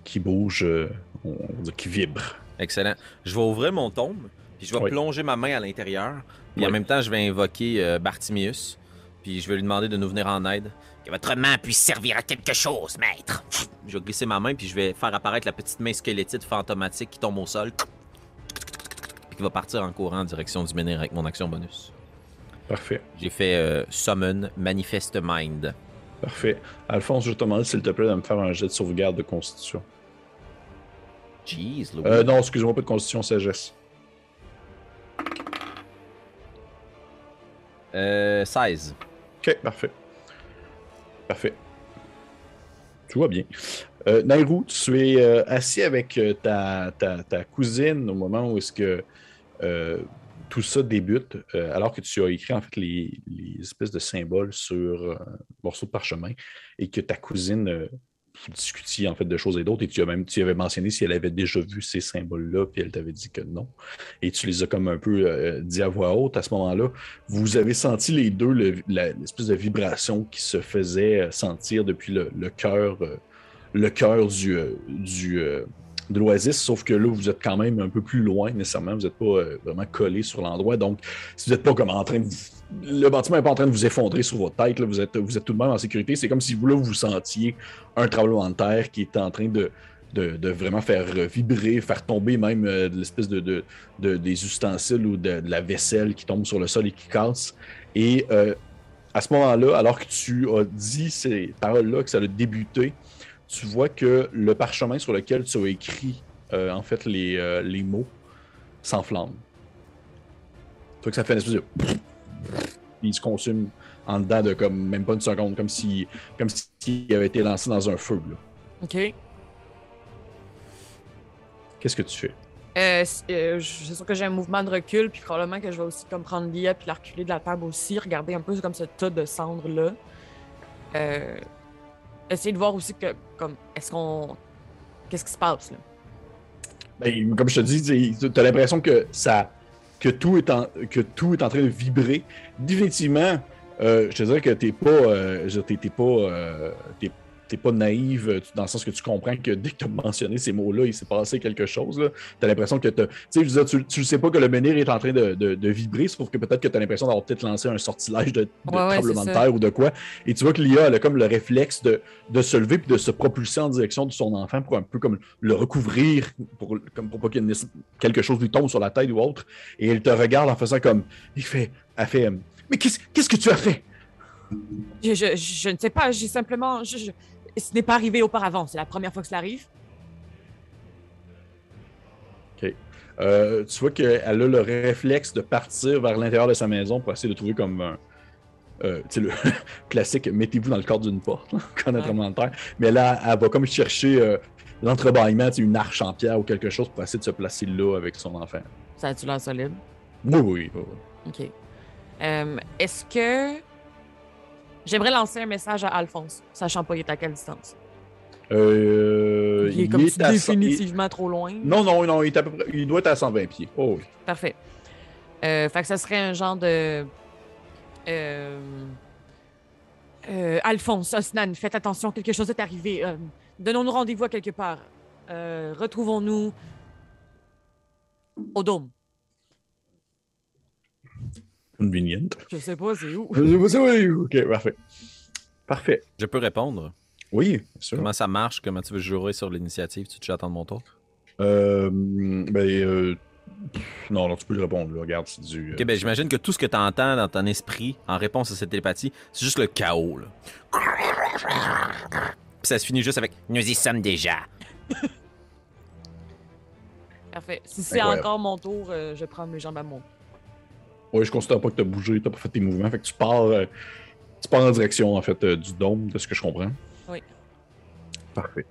qui bouge, euh, on qui vibre. Excellent. Je vais ouvrir mon tombe, puis je vais Oui. plonger ma main à l'intérieur. Puis en même temps, je vais invoquer euh, Bartimius. Puis je vais lui demander de nous venir en aide. Que votre main puisse servir à quelque chose, maître. Je vais glisser ma main, puis je vais faire apparaître la petite main squelettique fantomatique qui tombe au sol. Puis qui va partir en courant en direction du menhir avec mon action bonus. Parfait. J'ai fait euh, Summon Manifest Mind. Parfait. Alphonse, je te demande s'il te plaît de me faire un jet de sauvegarde de constitution. Jeez, Louis? Euh, non, excuse-moi, pas de constitution, sagesse. Euh, 16. Ok, parfait. Parfait. Tout va bien. Euh, Nairou, tu es euh, assis avec euh, ta, ta- ta cousine au moment où est-ce que euh, tout ça débute, euh, alors que tu as écrit en fait les, les espèces de symboles sur euh, un morceau de parchemin et que ta cousine euh, vous en fait de choses et d'autres et tu as même tu avais mentionné si elle avait déjà vu ces symboles-là puis elle t'avait dit que non et tu les as comme un peu euh, dit à voix haute à ce moment-là vous avez senti les deux l'espèce de vibration qui se faisait euh, sentir depuis le, cœur euh, le cœur du, du de l'oasis, sauf que là, vous êtes quand même un peu plus loin nécessairement. Vous n'êtes pas vraiment collé sur l'endroit. Donc, si vous n'êtes pas comme en train de. vous- Le bâtiment n'est pas en train de vous effondrer sur votre tête. là. Vous, êtes, vous êtes tout de même en sécurité. C'est comme si vous, là, vous sentiez un tremblement de terre qui est en train de, de, vraiment faire vibrer, faire tomber même euh, l'espèce de, de, de- des ustensiles ou de, la vaisselle qui tombe sur le sol et qui casse. Et euh, à ce moment-là, alors que tu as dit ces paroles-là, que ça a débuté, tu vois que le parchemin sur lequel tu as écrit euh, en fait les, les mots s'enflamme. Tu vois que ça fait une espèce de. Il se consume en dedans de comme même pas une seconde, comme si comme s'il avait été lancé dans un feu. là. OK. Qu'est-ce que tu fais? Euh, euh, je- c'est sûr que j'ai un mouvement de recul, puis probablement que je vais aussi comme prendre Lia puis la reculer de la table aussi, regarder un peu comme ce tas de cendres là. Euh, essayer de voir aussi que comme est-ce qu'on qu'est-ce qui se passe là? Ben, comme je te dis, tu as l'impression que ça, que tout est en, que tout est en train de vibrer. Définitivement, euh, je te dirais que t'es pas, euh, t'es pas, euh, t'es, t'es pas naïve euh, dans le sens que tu comprends que dès que tu as mentionné ces mots-là, il s'est passé quelque chose. Tu as l'impression que sais, je dire, tu, tu sais pas que le menhir est en train de, de- de vibrer, sauf que peut-être que tu as l'impression d'avoir peut-être lancé un sortilège de, de Ouais, ouais, tremblement de terre ou de quoi. Et tu vois que l'IA elle a comme le réflexe de, de se lever puis de se propulser en direction de son enfant pour un peu comme le recouvrir, pour, comme pour pas qu'il y ait une- quelque chose lui tombe sur la tête ou autre. Et elle te regarde en faisant comme. Il fait. Elle fait. euh, Mais qu'est-ce que tu as fait? Je, je, je ne sais pas, j'ai simplement je- ce n'est pas arrivé auparavant, c'est la première fois que cela arrive. Euh, tu vois qu'elle a le réflexe de partir vers l'intérieur de sa maison pour essayer de trouver comme un. euh, tu sais, le [laughs] classique, mettez-vous dans le cadre d'une porte, là, quand on est Ouais. terre. Mais là, elle va comme chercher euh, l'entrebâillement, une arche en pierre ou quelque chose pour essayer de se placer là avec son enfant. Ça a-tu l'air solide? Oui, oui, oui. oui. OK. Euh, Est-ce que. J'aimerais lancer un message à Alphonse, sachant pas il est à quelle distance. Euh, il est comme cent- définitivement trop loin. il- Non, non, non, il, est à peu près- il doit être à 120 pieds. Oh, oui. Parfait. Euh, fait que ça serait un genre de. Euh... euh, Alphonse, Osnan, faites attention, quelque chose est arrivé. Euh, Donnons-nous rendez-vous à quelque part. Euh, Retrouvons-nous au dôme. Convenient. Je sais pas, c'est où? Oui, ok, parfait. Parfait. Je peux répondre. Oui, bien sûr. Comment ça marche? Comment tu veux jurer sur l'initiative? Tu te attendre mon tour? Euh, ben, euh, non, non, tu peux le répondre. là. Regarde, c'est du. euh, Ok, ben j'imagine que tout ce que tu entends dans ton esprit en réponse à cette télépathie, c'est juste le chaos. Là. Puis ça se finit juste avec Nous y sommes déjà. Parfait. Si c'est encore mon tour, euh, je prends mes jambes à mon. Ouais, je considère pas que tu as bougé, tu pas fait tes mouvements. Fait que tu pars, euh, tu pars en direction en fait euh, du dôme, de ce que je comprends. Oui. Parfait.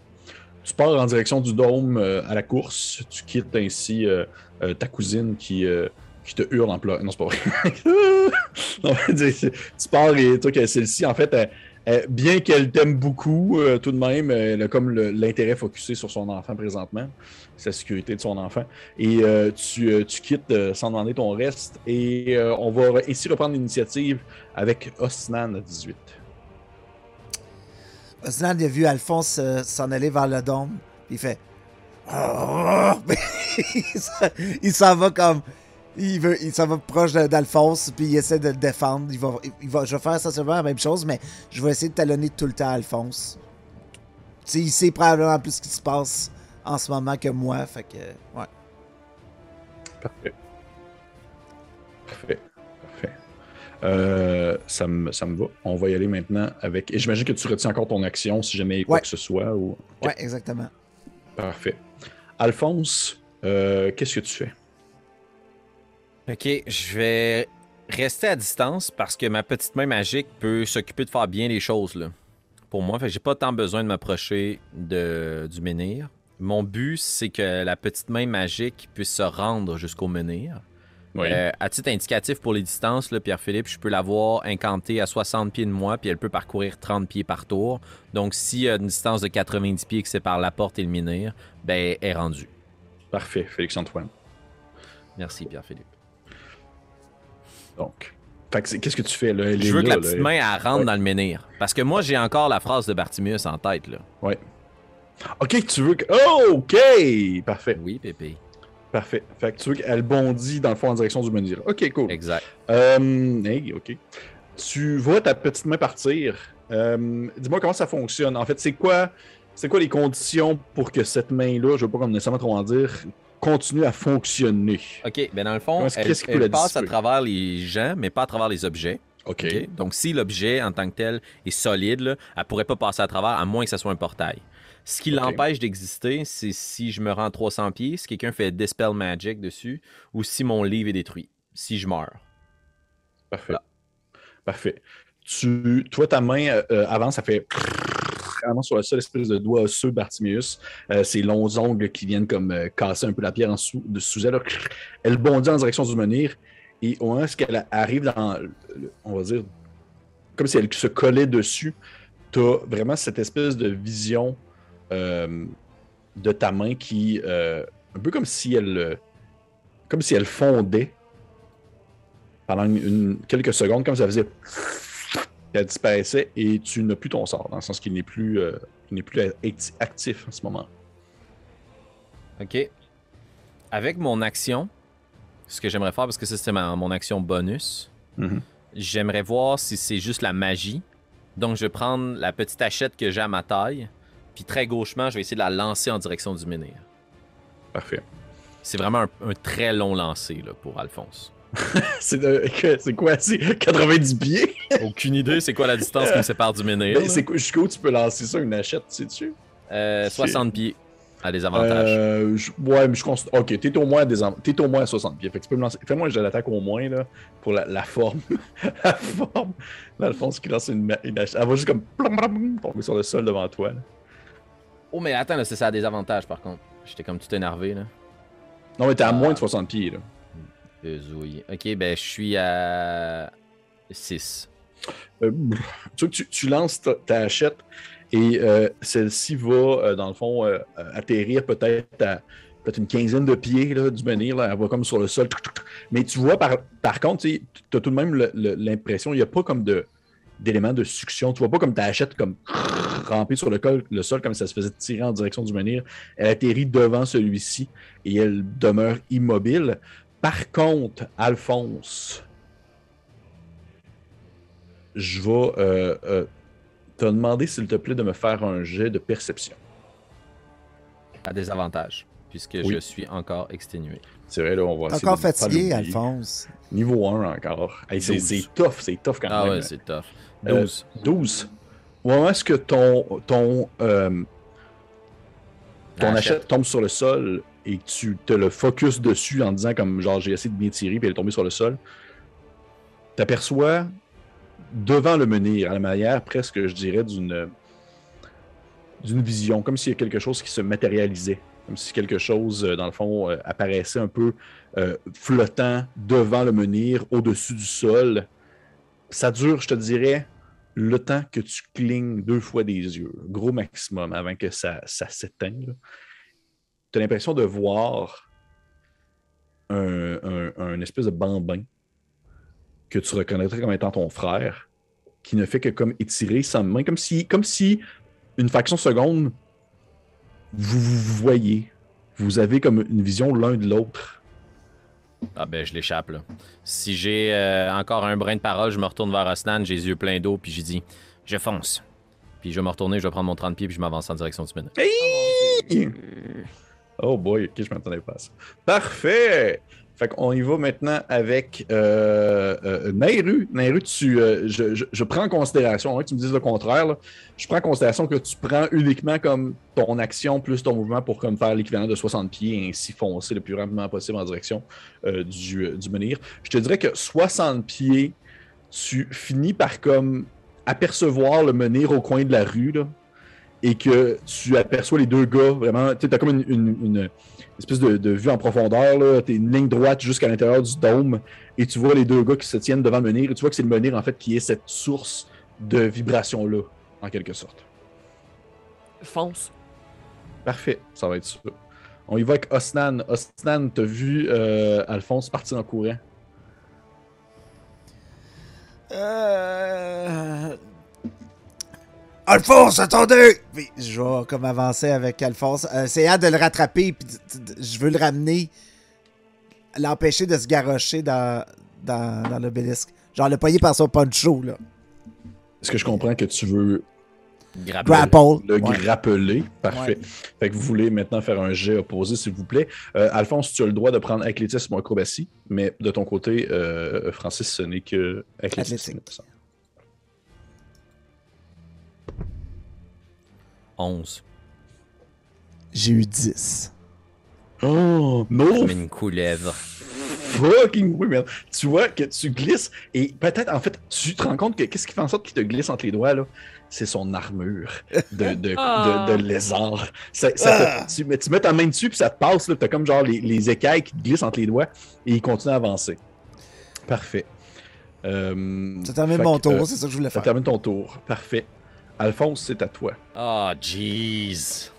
Tu pars en direction du dôme euh, à la course. Tu quittes ainsi euh, euh, ta cousine qui, euh, qui te hurle en pleurant. Non, c'est pas vrai. [laughs] Non, tu pars et toi, celle-ci, en fait, elle- elle- bien qu'elle t'aime beaucoup, euh, tout de même, elle a comme l'intérêt focusé sur son enfant présentement, sa sécurité de son enfant. Et euh, tu, euh, tu quittes euh, sans demander ton reste. Et euh, on va ainsi reprendre l'initiative avec Osnan à 18. Osnan a vu Alphonse euh, s'en aller vers le dôme. Il fait. [laughs] Il s'en va comme. Il, veut, il s'en va proche d'Alphonse, puis il essaie de le défendre. Il va, il va, je vais faire essentiellement la même chose, mais je vais essayer de talonner tout le temps Alphonse. Tu sais, il sait probablement plus ce qui se passe en ce moment que moi, fait que. Ouais. Parfait. Parfait. Parfait. Euh, ça, me, ça me va. On va y aller maintenant avec. Et j'imagine que tu retiens encore ton action si jamais quoi Ouais. que ce soit. Ou... Ouais, exactement. Parfait. Alphonse, euh, qu'est-ce que tu fais? Ok, je vais rester à distance parce que ma petite main magique peut s'occuper de faire bien les choses là. Pour moi, fait que j'ai pas tant besoin de m'approcher de, du menhir. Mon but, c'est que la petite main magique puisse se rendre jusqu'au menhir. Oui. Euh, à titre indicatif pour les distances, là, Pierre-Philippe, je peux l'avoir incantée à 60 pieds de moi, puis elle peut parcourir 30 pieds par tour. Donc, s'il y a une distance de 90 pieds qui sépare la porte et le menhir, ben, elle est rendue. Parfait, Félix-Antoine. Merci, Pierre-Philippe. Donc, qu'est-ce que tu fais là? Elle Je veux que la petite là. main, elle rentre Ouais. dans le menhir. Parce que moi, j'ai encore la phrase de Bartimius en tête, là. Ouais. Ok, tu veux que. Oh, ok! Parfait, Oui, Pépé. parfait. Fait que tu veux qu'elle bondit dans le fond en direction du menhir. Ok, cool. Exact. Euh, hey, ok. Tu vois ta petite main partir. Euh, Dis-moi comment ça fonctionne. En fait, c'est quoi, c'est quoi les conditions pour que cette main-là, je veux pas comme nécessairement trop en dire, continue à fonctionner? OK, ben dans le fond, elle, passe à travers les gens, mais pas à travers les objets. Ok. Donc, si l'objet, en tant que tel, est solide, là, elle pourrait pas passer à travers, à moins que ce soit un portail. Ce qui l'empêche d'exister, c'est si je me rends 300 pieds, si quelqu'un fait Dispel Magic dessus, ou si mon livre est détruit, si je meurs. Parfait. Parfait. Tu, toi, ta main euh, euh, avance, ça fait vraiment sur le seul espèce de doigt osseux Bartimius. Euh, ces longs ongles qui viennent comme euh, casser un peu la pierre en dessous, de sous elle. Elle bondit en direction du menhir et au moment où elle arrive dans, on va dire, comme si elle se collait dessus, tu as vraiment cette espèce de vision euh, de ta main qui, euh, un peu comme si elle, comme si elle fondait pendant une- quelques secondes, comme ça faisait. Elle disparaissait et tu n'as plus ton sort, dans le sens qu'il n'est plus, euh, n'est plus acti- actif en ce moment. OK. Avec mon action, ce que j'aimerais faire, parce que ça, c'est mon action bonus, Mhm. j'aimerais voir si c'est juste la magie. Donc, je vais prendre la petite hachette que j'ai à ma taille, puis très gauchement, je vais essayer de la lancer en direction du menhir. Parfait. C'est vraiment un, un très long lancer là, pour Alphonse. [laughs] C'est que- c'est quoi? C'est 90 pieds? [laughs] Aucune idée, c'est quoi la distance qui me sépare du menhir? Ben, Jusqu'où tu peux lancer ça, une hachette, sais-tu? Euh, 60 pieds à des avantages. Euh, je- ouais, mais je considère. Ok, t'es au moins à des au moins à 60 pieds. Fait que tu peux me lancer. Fais-moi un jet d'attaque au moins, là, pour la, la forme. [laughs] la forme. L'Alphonse qui lance une, une hachette. Elle va juste comme plom, plom, plom, tomber sur le sol devant toi. là. Oh, mais attends, là, c'est ça à des avantages par contre. J'étais comme tout énervé là. Non, mais t'es à Ah. moins de 60 pieds, là. Euh. Ok, ben je suis à 6. Euh, tu, tu, tu lances ta, hachette et euh, celle-ci va, euh, dans le fond, atterrir peut-être à une quinzaine de pieds là, du menhir. Elle va comme sur le sol. Mais tu vois, par, par contre, tu as tout de même l'impression, il n'y a pas comme de d'éléments de succion. Tu vois pas comme ta hachette comme rampée sur le, le sol comme ça se faisait tirer en direction du menhir. Elle atterrit devant celui-ci et elle demeure immobile. Par contre, Alphonse, je vais euh, euh, te demander, s'il te plaît, de me faire un jet de perception. À des avantages, puisque Oui. je suis encore exténué. C'est vrai, là, on va Encore fatigué. Alphonse. Niveau 1 encore. Hey, c'est 12. tough, c'est tough quand Ah même. ouais, c'est tough. Euh, 12. 12. Au moment où ton, ton, euh, ton La achette tombe sur le sol? Et que tu te le focus dessus en disant comme genre j'ai essayé de bien tirer puis elle est tombée sur le sol, t'aperçois devant le menhir, à la manière presque, je dirais, d'une vision, comme s'il y a quelque chose qui se matérialisait, comme si quelque chose, euh, dans le fond, euh, apparaissait un peu euh, flottant devant le menhir, au-dessus du sol. Ça dure, je te dirais, le temps que tu clignes deux fois des yeux, gros maximum, avant que ça, ça s'éteigne. Tu as l'impression de voir un, un- un espèce de bambin que tu reconnaîtrais comme étant ton frère, qui ne fait que comme étirer sa main, comme si, comme si une fraction de seconde, vous vous voyez. Vous avez comme une vision l'un de l'autre. Ah ben, je l'échappe, là. Si j'ai euh, encore un brin de parole, je me retourne vers Osnan, j'ai les yeux pleins d'eau, puis j'ai dit Je fonce. Puis je vais me retourner, je vais prendre mon 30 pieds, puis je m'avance en direction du meneur. Oh boy, ok, je m'attendais pas à. Parfait! Fait qu'on y va maintenant avec euh, euh, Nairu. Nairu, tu, euh, je, prends en considération, hein, tu me dises le contraire, je prends en considération que tu prends uniquement comme ton action plus ton mouvement pour comme faire l'équivalent de 60 pieds et ainsi foncer le plus rapidement possible en direction du, du menhir. Je te dirais que 60 pieds, tu finis par comme apercevoir le menhir au coin de la rue, là, et que tu aperçois les deux gars vraiment. Tu as comme une, une- une espèce de, de vue en profondeur. Tu une ligne droite jusqu'à l'intérieur du dôme et tu vois les deux gars qui se tiennent devant le menhir. Et tu vois que c'est le menhir en fait qui est cette source de vibration-là, en quelque sorte. Fonce. Parfait, ça va être ça. On y va avec Osnan. Osnan, t'as vu euh, Alphonse partir en courant? Euh... Alphonse, attendez! Puis je vais comme avancer avec Alphonse, euh, essayant de le rattraper, puis je veux le ramener, l'empêcher de se garrocher dans, dans, dans l'obélisque. Genre le poigner par son poncho, là. Est-ce que je comprends que tu veux Grapple. Grapple. le Ouais. grappeler? Parfait. Fait que vous voulez maintenant faire un jet opposé, s'il vous plaît. Euh, Alphonse, tu as le droit de prendre athlétisme ou acrobatie, mais de ton côté, euh, Francis, ce n'est que athlétisme. 11. J'ai eu 10. Oh, no Comme une couleuvre. fucking oui, man. Tu vois que tu glisses et peut-être, en fait, tu te rends compte que qu'est-ce qui fait en sorte qu'il te glisse entre les doigts, là? C'est son armure de, de, Ah. de, de lézard. Ça, ça te- tu, mais tu mets ta main dessus puis ça te passe, là. T'as comme genre les, les écailles qui te glissent entre les doigts et il continue à avancer. Parfait. Euh, Ça termine mon tour, euh, c'est ça que je voulais ça faire. termine ton tour. Parfait. Alphonse, c'est à toi. Ah, jeez.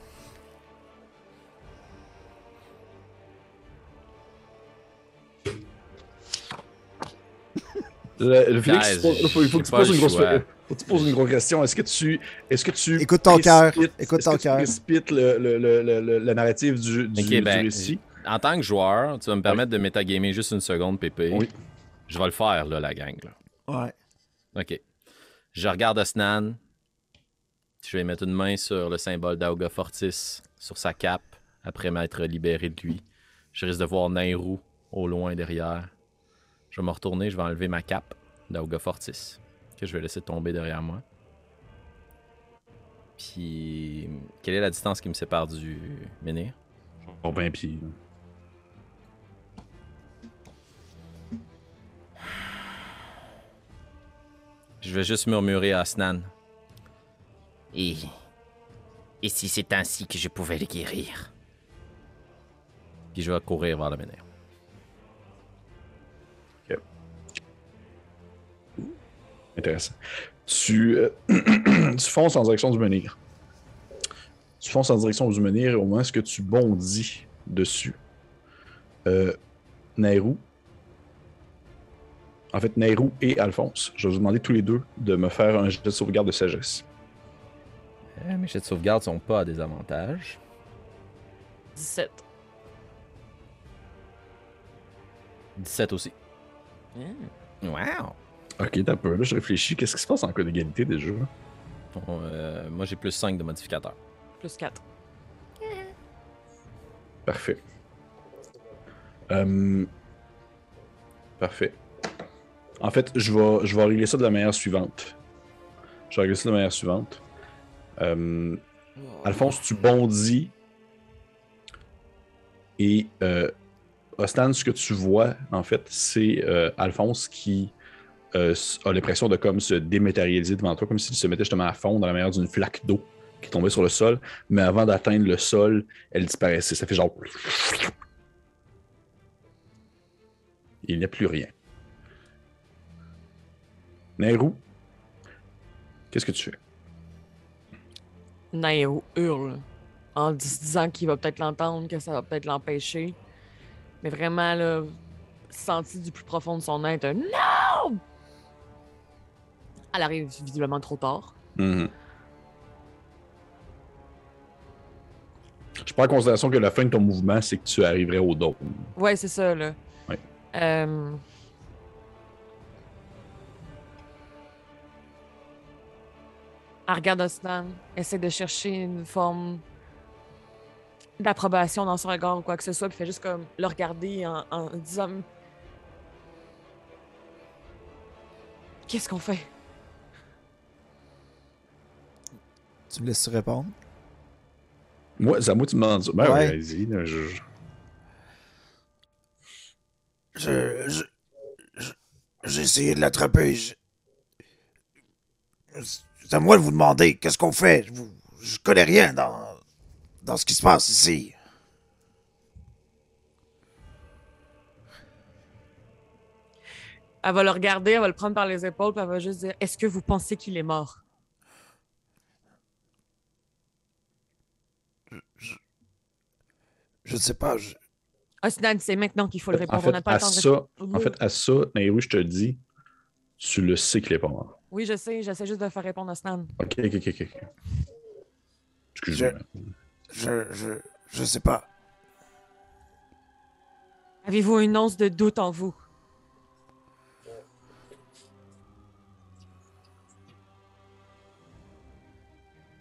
[laughs] Le, le Félix, il faut, que tu poses une grosse, choix. faut que tu poses une grosse question. Est-ce que tu, est-ce que tu Écoute ton cœur. Écoute ton cœur. précipites le, le, le, le, le- la narrative du, du, du ben, récit? En tant que joueur, tu vas me permettre de metagamer juste une seconde, Pépé. Oui. Je vais le faire, là, la gang. là. Ouais. OK. Je regarde Osnan. Je vais mettre une main sur le symbole d'Auga Fortis, sur sa cape, après m'être libéré de lui. Je risque de voir Nairou au loin derrière. Je vais me retourner, je vais enlever ma cape d'Auga Fortis, que je vais laisser tomber derrière moi. Puis, quelle est la distance qui me sépare du menhir? Oh ben, puis. Je vais juste murmurer à Osnan. Et. Et si c'est ainsi que je pouvais le guérir? Puis je vais courir vers le menhir. Intéressant. Tu, euh, [clears throat] tu fonces en direction du menhir. Tu fonces en direction du menhir et au moment où que tu bondis dessus, euh, Nairou, en fait, Nairou et Alphonse, je vais vous demander tous les deux de me faire un jet de sauvegarde de sagesse. Eh, mes jets de sauvegarde sont pas à désavantage. 17. 17 aussi. Wow Ok, t'as peur, là, je réfléchis. Qu'est-ce qui se passe en cas d'égalité déjà? Bon, euh, moi, j'ai plus 5 de modificateur. Plus 4. Parfait. Euh, Parfait. En fait, je vais, je vais régler ça de la manière suivante. Je vais régler ça de la manière suivante. Euh, Alphonse, tu bondis Et euh, Ostan, ce que tu vois, en fait, c'est euh, Alphonse qui euh, a l'impression de comme se dématérialiser devant toi, comme s'il se mettait justement à fond dans la manière d'une flaque d'eau qui tombait sur le sol. Mais avant d'atteindre le sol, elle disparaissait. Ça fait genre. Il n'y a plus rien. Nairou, qu'est-ce que tu fais? Nairo hurle en dis- disant qu'il va peut-être l'entendre, que ça va peut-être l'empêcher. Mais vraiment, là, senti du plus profond de son être, non! Elle arrive visiblement trop tard. Mhm. Je prends en considération que la fin de ton mouvement, c'est que tu arriverais au dôme. Ouais, c'est ça, là. Ouais. Euh, Elle regarde Osnan, essaie de chercher une forme d'approbation dans son regard ou quoi que ce soit, puis fait juste comme le regarder en, en disant Qu'est-ce qu'on fait? Tu me laisses répondre? Moi, c'est à moi que tu me demandes ça. Ben Ouais. ouais, vas-y. là, je- je- Je, je, je- j'ai essayé de l'attraper. je- C'est à moi de vous demander qu'est-ce qu'on fait? Je, vous- je connais rien dans, dans ce qui se passe ici. Elle va le regarder, elle va le prendre par les épaules, puis elle va juste dire Est-ce que vous pensez qu'il est mort? Je ne sais pas. je- Osnan, c'est maintenant qu'il faut le En répondre. fait, On n'a pas à le temps de ça, répondre. en fait, à ça, Nairou, je te le dis, tu le sais qu'il est pas mort. Oui, je sais, j'essaie juste de faire répondre Osnan. Ok, ok, ok, ok. ok. Excuse-moi. Je, je, je sais pas. Avez-vous une once de doute en vous?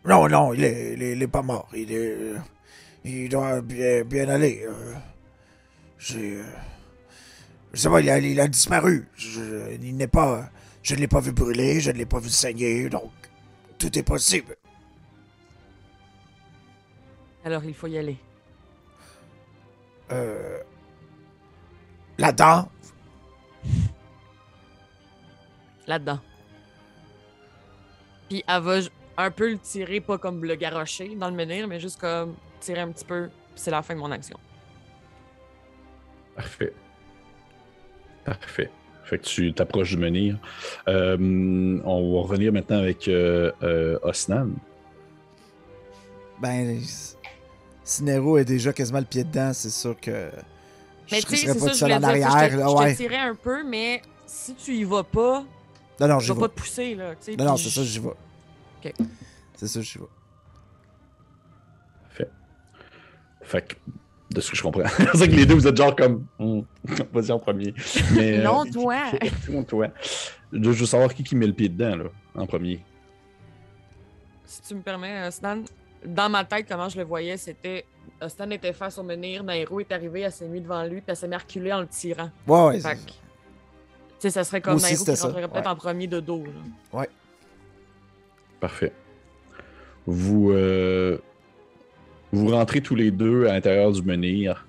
Non, non, il est, il est, il est pas mort. Il est, il doit bien, bien aller. euh. J'ai, euh, je sais pas, il a, il a disparu. Je, il n'est pas, je ne l'ai pas vu brûler, je ne l'ai pas vu saigner, donc tout est possible. Alors il faut y aller. Euh, là-dedans, Là-dedans. Puis elle va un peu le tirer, pas comme le garrocher dans le menhir, mais juste comme tirer un petit peu. C'est la fin de mon action. Parfait. Parfait. Fait que tu t'approches du menhir. Euh, on va revenir maintenant avec euh, euh, Osnan. Ben, si Nero est déjà quasiment le pied dedans, c'est sûr que. Mais je tu sais, c'est pas ça, tout je seul voulais en dire. arrière. je te, là, je te ouais. tirais un peu, mais si tu y vas pas, Non, non, je vais pas te pousser, là. Non, non, c'est ça, j'y vais. Ok. C'est ça, j'y vais. Fait. Fait que, de ce que je comprends. [laughs] c'est ça que les deux, vous êtes genre comme. Hmm, [laughs] Vas-y en premier. Mais, euh, Non, toi. [laughs] non, toi. Je veux savoir qui qui met le pied dedans, là, en premier. Si tu me permets, euh, Stan, dans ma tête, comment je le voyais, c'était. euh, Stan était face au menhir, Nairo est arrivé, elle s'est mise devant lui, puis elle s'est mis à reculer en le tirant. Ouais, ouais. Fait c'est- que, Tu sais, ça serait comme aussi, Nairo qui rentrerait peut-être ouais. en premier de dos. là. Parfait. Vous, euh, vous rentrez tous les deux à l'intérieur du menhir,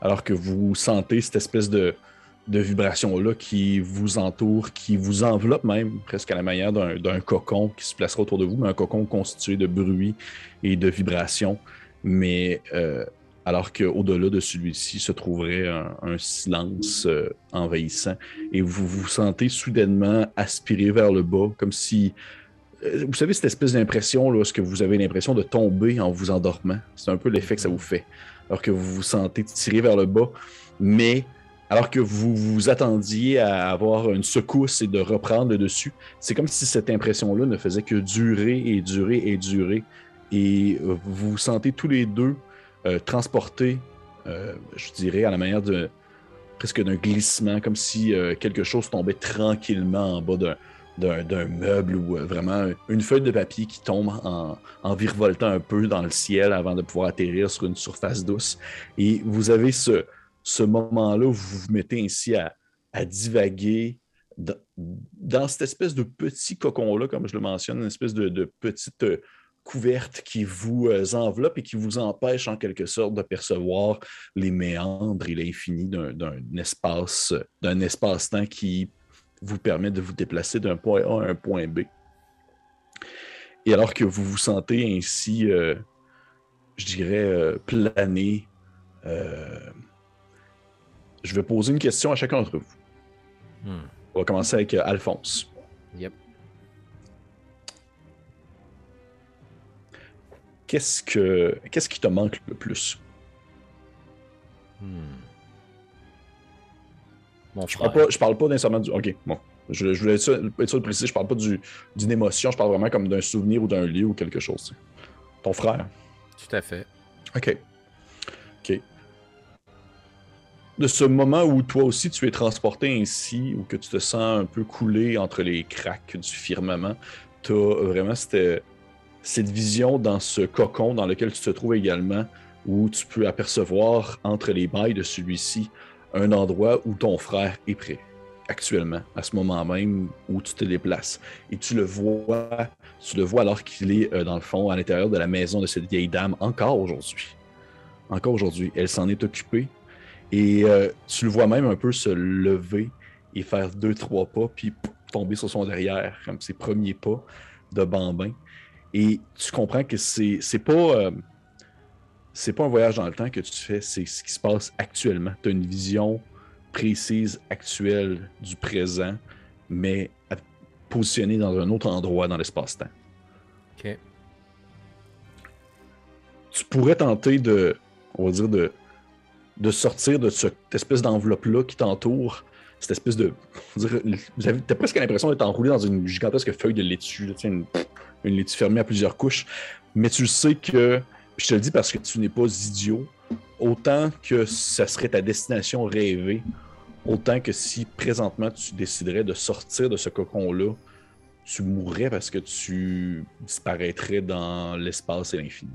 alors que vous sentez cette espèce de, vibration-là qui vous entoure, qui vous enveloppe même, presque à la manière d'un cocon qui se placera autour de vous, mais un cocon constitué de bruit et de vibrations. Mais euh, alors qu'au-delà de celui-ci se trouverait un, silence euh, envahissant, et vous vous sentez soudainement aspiré vers le bas, comme si vous savez, cette espèce d'impression, là, ce que vous avez l'impression de tomber en vous endormant? C'est un peu l'effet que ça vous fait. Alors que vous vous sentez tirer vers le bas, mais alors que vous vous attendiez à avoir une secousse et de reprendre le dessus, c'est comme si cette impression-là ne faisait que durer et durer et durer. Et euh, vous vous sentez tous les deux euh, transportés, euh, je dirais, à la manière de presque d'un glissement, comme si euh, quelque chose tombait tranquillement en bas d'un d'un meuble ou euh, vraiment une feuille de papier qui tombe en, en virevoltant un peu dans le ciel avant de pouvoir atterrir sur une surface douce. Et vous avez ce, ce moment-là où vous vous mettez ainsi à, à divaguer dans, cette espèce de petit cocon-là, comme je le mentionne, une espèce de, de petite euh, couverte qui vous euh, enveloppe et qui vous empêche en quelque sorte de percevoir les méandres et l'infini d'un espace, d'un espace-temps qui vous permet de vous déplacer d'un point A à un point B. Et alors que vous vous sentez ainsi, euh, je dirais, euh, planer, euh, je vais poser une question à chacun d'entre vous. Hmm. On va commencer avec Alphonse. Yep. Qu'est-ce que qu'est-ce qui te manque le plus? Hmm. Mon Je parle pas, je parle pas nécessairement du. Ok, bon. Je, je voulais être sûr, être sûr de préciser, je parle pas du- d'une émotion, je parle vraiment comme d'un souvenir ou d'un lieu ou quelque chose. tu sais. Ton frère. Tout à fait. OK. OK. De ce moment où toi aussi tu es transporté ainsi, ou que tu te sens un peu coulé entre les craques du firmament, tu as vraiment cette, cette vision dans ce cocon dans lequel tu te trouves également, où tu peux apercevoir entre les mailles de celui-ci un endroit où ton frère est prêt, actuellement, à ce moment même où tu te déplaces. Et tu le vois, tu le vois alors qu'il est, euh, dans le fond, à l'intérieur de la maison de cette vieille dame, encore aujourd'hui. Encore aujourd'hui. Elle s'en est occupée. Et euh, tu le vois même un peu se lever et faire deux, trois pas, puis tomber sur son derrière, comme ses premiers pas de bambin. Et tu comprends que c'est pas. euh, c'est pas un voyage dans le temps que tu fais, c'est ce qui se passe actuellement. Tu as une vision précise, actuelle du présent, mais positionnée dans un autre endroit dans l'espace-temps. OK. tu pourrais tenter de, on va dire, de, de sortir de cette espèce d'enveloppe-là qui t'entoure, cette espèce de. t'as presque l'impression d'être enroulé dans une gigantesque feuille de laitue, là, une laitue fermée à plusieurs couches. Mais tu sais que, je te le dis parce que tu n'es pas idiot, autant que ça serait ta destination rêvée, autant que si présentement tu déciderais de sortir de ce cocon-là, tu mourrais parce que tu disparaîtrais dans l'espace et l'infini.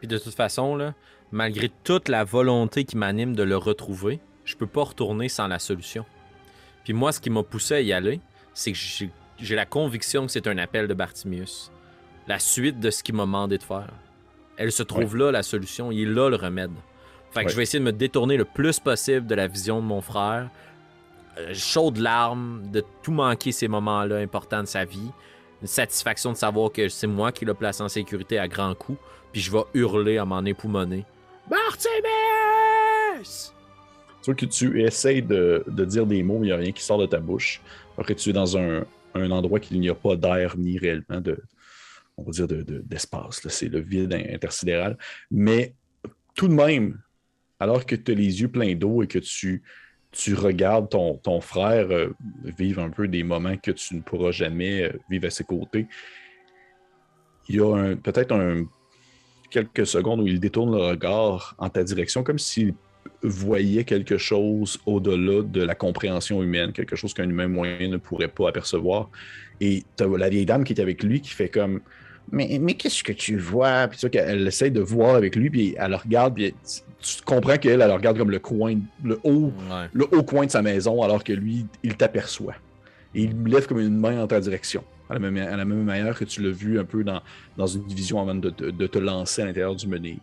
Puis de toute façon, malgré toute la volonté qui m'anime de le retrouver, je peux pas retourner sans la solution. Puis moi, ce qui m'a poussé à y aller, c'est que j'ai j'ai la conviction que c'est un appel de Bartimius. La suite de ce qu'il m'a demandé de faire. Elle se trouve là, la solution. Il est là, le remède. Fait que Ouais. je vais essayer de me détourner le plus possible de la vision de mon frère. Euh, chaud de larmes, de tout manquer ces moments-là importants de sa vie. Une satisfaction de savoir que c'est moi qui l'ai placé en sécurité à grands coups. Puis je vais hurler à m'en époumoner. Bartimus! Tu vois que tu essayes de, de dire des mots, mais il n'y a rien qui sort de ta bouche. Alors que tu es dans un, un endroit qu'il n'y a pas d'air ni réellement de, on va dire, de- de- d'espace. là. c'est le vide intersidéral. Mais tout de même, alors que tu as les yeux pleins d'eau et que tu, tu regardes ton, ton frère euh, vivre un peu des moments que tu ne pourras jamais euh, vivre à ses côtés, il y a peut-être un, quelques secondes où il détourne le regard en ta direction, comme s'il voyait quelque chose au-delà de la compréhension humaine, quelque chose qu'un humain moyen ne pourrait pas apercevoir. Et tu la vieille dame qui est avec lui qui fait comme Mais, mais qu'est-ce que tu vois? Puis tu vois qu'elle essaie de voir avec lui, puis elle le regarde, puis tu, tu comprends qu'elle, elle le regarde comme le coin, le haut, Ouais. le haut coin de sa maison, alors que lui, il t'aperçoit. Et il lève comme une main en ta direction, à la même, à la même manière que tu l'as vu un peu dans, dans une division avant de, de- de te lancer à l'intérieur du menhir.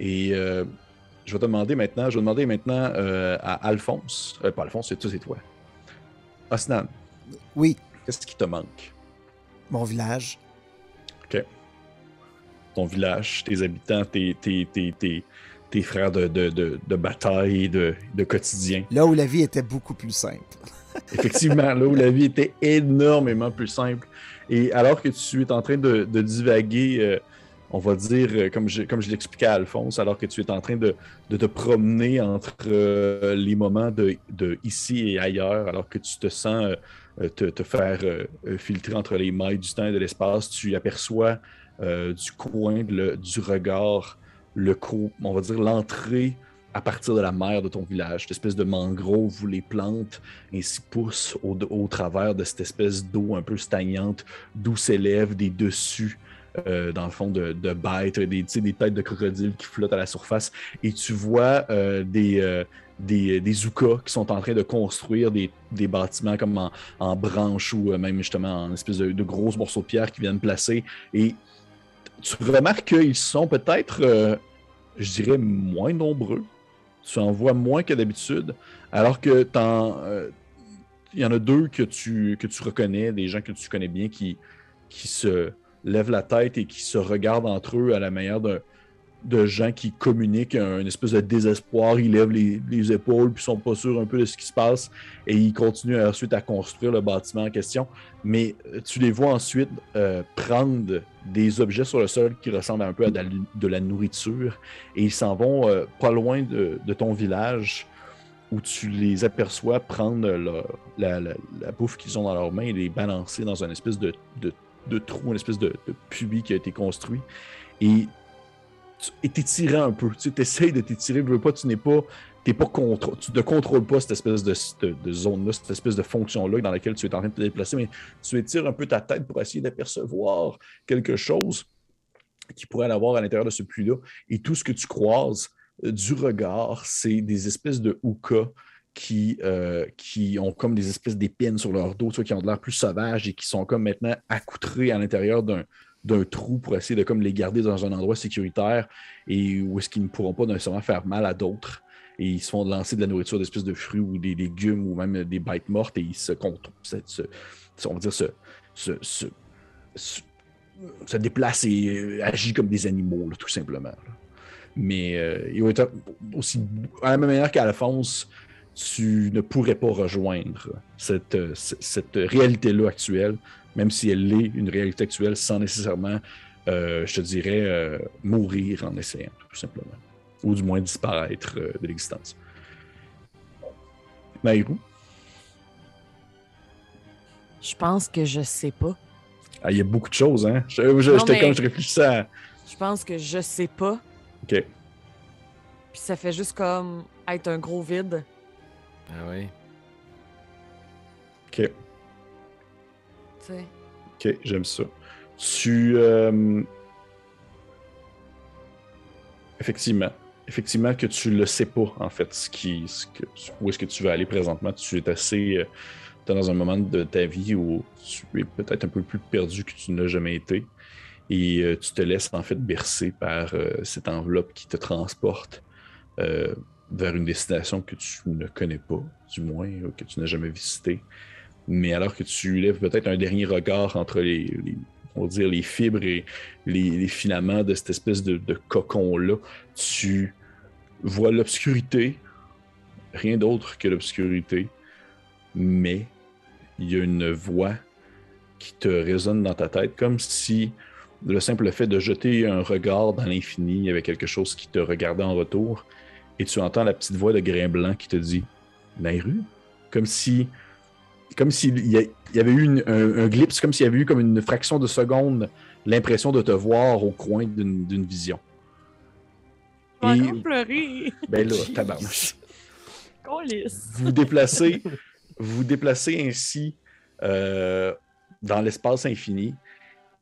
Et euh, je vais te demander maintenant, je vais demander maintenant euh, à Alphonse, euh, pas Alphonse, c'est toi, c'est toi. Osnan, Oui, qu'est-ce qui te manque? mon village. Ton village, tes habitants, tes, tes, tes, tes, tes frères de, de, de, de bataille et de, de quotidien. Là où la vie était beaucoup plus simple. [laughs] Effectivement, là où la vie était énormément plus simple. Et alors que tu es en train de, de divaguer, euh, on va dire, euh, comme je, comme je l'expliquais à Alphonse, alors que tu es en train de, de te promener entre euh, les moments de, de ici et ailleurs, alors que tu te sens euh, te, te faire filtrer entre les mailles du temps et de l'espace, tu aperçois euh, du coin du regard le co- on va dire l'entrée à partir de la mer de ton village, cette espèce de mangrove où les plantes ainsi poussent au, travers de cette espèce d'eau un peu stagnante, d'où s'élèvent des dessus, euh, dans le fond, de, de bêtes, des, têtes de crocodiles qui flottent à la surface. Et tu vois euh, des, euh, Zoukas qui sont en train de construire des, bâtiments comme en, branches ou même justement en espèce de, de gros morceaux de pierre qui viennent placer. Et tu remarques qu'ils sont peut-être, euh, je dirais, moins nombreux. Tu en vois moins que d'habitude, alors que euh, il y en a deux que tu, que tu reconnais, des gens que tu connais bien qui, qui se lèvent la tête et qui se regardent entre eux à la manière d'un- de gens qui communiquent un, espèce de désespoir. Ils lèvent les, les épaules puis sont pas sûrs un peu de ce qui se passe et ils continuent ensuite à construire le bâtiment en question. Mais euh, tu les vois ensuite euh, prendre des objets sur le sol qui ressemblent un peu à de la, nourriture et ils s'en vont euh, pas loin de, ton village où tu les aperçois prendre la, bouffe qu'ils ont dans leurs mains et les balancer dans une espèce de, de, trou, une espèce de, puits qui a été construit. Et et t'étirais un peu. Tu essayes de t'étirer, veux pas, tu n'es pas. Pas contr- tu ne contrôles pas cette espèce de, zone-là, cette espèce de fonction-là dans laquelle tu es en train de te déplacer, mais tu étires un peu ta tête pour essayer d'apercevoir quelque chose qui pourrait l'avoir à l'intérieur de ce puits-là. Et tout ce que tu croises euh, du regard, c'est des espèces de hookahs qui, euh, qui ont comme des espèces d'épines sur leur dos, tu qui ont de l'air plus sauvages et qui sont comme maintenant accoutrés à l'intérieur d'un d'un trou pour essayer de comme les garder dans un endroit sécuritaire et où est-ce qu'ils ne pourront pas nécessairement faire mal à d'autres. Et ils se font lancer de la nourriture d'espèces de fruits ou des légumes ou même des bêtes mortes et ils se on va dire, se, se, se, déplacent et euh, agissent comme des animaux, tout simplement. Mais euh, être aussi, à la même manière qu'Alphonse, tu ne pourrais pas rejoindre cette, euh, cette réalité-là actuelle, même si elle est une réalité actuelle sans nécessairement, euh, je te dirais, euh, mourir en essayant, tout simplement. Ou du moins disparaître euh, de l'existence. Maïrou, Je pense que je sais pas. ah, il y a beaucoup de choses, hein? Je- je- Non, J'étais mais- comme, je réfléchissais à... Je pense que je sais pas. OK. Puis ça fait juste comme être un gros vide. Ah oui. OK. Ok, j'aime ça. Tu. euh, Effectivement. Effectivement que tu le sais pas, en fait, ce qui, où est-ce que tu veux aller présentement. Tu es assez. euh, t'es dans un moment de ta vie où tu es peut-être un peu plus perdu que tu n'as jamais été. Et euh, tu te laisses en fait bercer par euh, cette enveloppe qui te transporte vers une destination que tu ne connais pas, du moins, que tu n'as jamais visitée. Mais alors que tu lèves peut-être un dernier regard entre les, on va dire, les fibres et les, filaments de cette espèce de, cocon-là, tu vois l'obscurité, rien d'autre que l'obscurité, mais il y a une voix qui te résonne dans ta tête, comme si le simple fait de jeter un regard dans l'infini, il y avait quelque chose qui te regardait en retour, et tu entends la petite voix de Grain Blanc qui te dit Nairu Comme si comme s'il y, avait eu une- un, un glimpse, comme s'il y avait eu comme une fraction de seconde l'impression de te voir au coin d'une vision. Vais Et- pleurer. Ben là. Câlisse. [laughs] Vous vous déplacez, vous déplacez ainsi euh, dans l'espace infini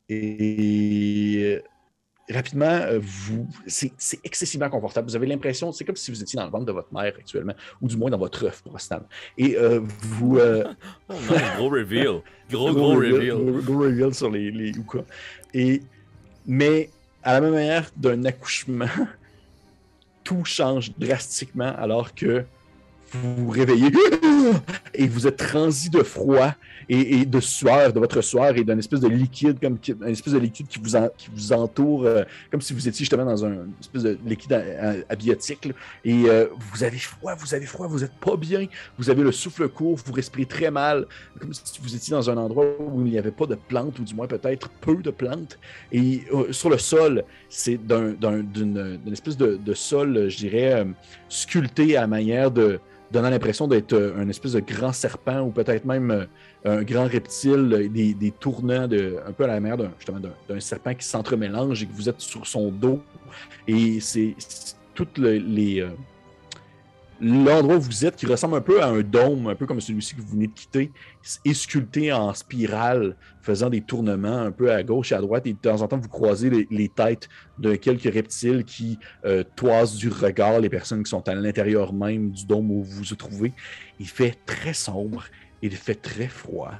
et rapidement, euh, vous, c'est c'est excessivement confortable. Vous avez l'impression, c'est comme si vous étiez dans le ventre de votre mère actuellement, ou du moins dans votre œuf prostane. Et euh, vous, euh, [laughs] Oh non, gros reveal. Gros, gros reveal. Gros, gros reveal sur les, les Uka. Et, mais à la même manière d'un accouchement, [laughs] tout change drastiquement alors que vous vous réveillez [laughs] [laughs] et vous êtes transi de froid et, de sueur, de votre sueur et d'un espèce de liquide, comme un espèce de liquide qui vous, entoure, euh, comme si vous étiez justement dans un une espèce de liquide abiotique. Et euh, vous avez froid, vous avez froid, vous êtes pas bien, vous avez le souffle court, vous respirez très mal, comme si vous étiez dans un endroit où il n'y avait pas de plantes, ou du moins peut-être peu de plantes. Et euh, sur le sol, c'est d'un- d'un- d'une espèce de, sol, je dirais, sculpté à manière de donnant l'impression d'être euh, un espèce de grand serpent ou peut-être même euh, un grand reptile, euh, des, des tournants de, un peu à la manière d'un serpent qui s'entremélange et que vous êtes sur son dos. Et c'est toutes le- les, l'endroit où vous êtes, qui ressemble un peu à un dôme, un peu comme celui-ci que vous venez de quitter, est sculpté en spirale, faisant des tournements un peu à gauche et à droite. Et de temps en temps, vous croisez les, les têtes de quelques reptiles qui euh, toisent du regard les personnes qui sont à l'intérieur même du dôme où vous vous trouvez. Il fait très sombre, il fait très froid.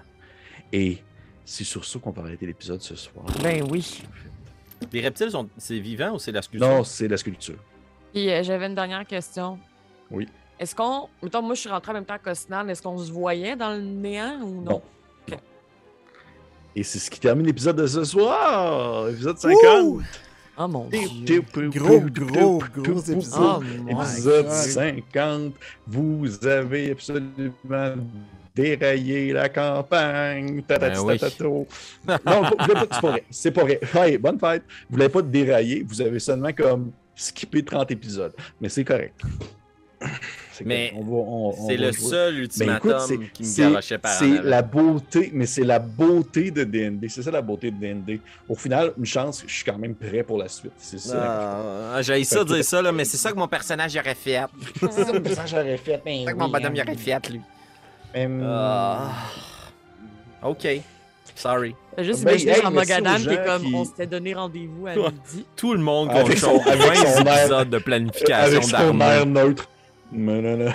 Et c'est sur ça qu'on va arrêter l'épisode ce soir. Ben oui. Les reptiles, sont... c'est vivant ou c'est la sculpture? Non, c'est la sculpture. Puis euh, j'avais une dernière question. Oui. Est-ce qu'on. Mettons, moi, je suis rentré en même temps qu'Osnan. Est-ce qu'on se voyait dans le néant ou non? Non. Et c'est ce qui termine l'épisode de ce soir, épisode 50. Ouh! Oh mon dieu. Gros, gros, gros épisode. Oh Épisode God. 50, vous avez absolument déraillé la campagne. Tatati Ben oui. Non, vous voulez pas, c'est pas vrai. C'est pas vrai. Hey, bonne fête. Vous voulez pas dérailler, vous avez seulement comme skippé 30 épisodes. Mais c'est correct. C'est Mais C'est le jouer. seul Ben, ultimatum écoute, c'est- qui me c'est- garochait par C'est la beauté, mais c'est la beauté de D&D. C'est ça la beauté de D&D. Au final, une chance, je suis quand même prêt pour la suite. C'est ça. Ah, J'ai ça dire ça, là, mais c'est ça que mon personnage aurait fait. C'est ça que ça, j'aurais fait. C'est ça que mon bonhomme y aurait fait, lui. Ah. Ok. Sorry. Juste Ben, imaginé hey, en merci aux Mogadam qui est gens comme qui- on s'était donné rendez-vous à midi. Tout le monde compte son- avec 20 son air- épisodes de planification Avec son air d'armes. neutre. Mais non, [laughs] non.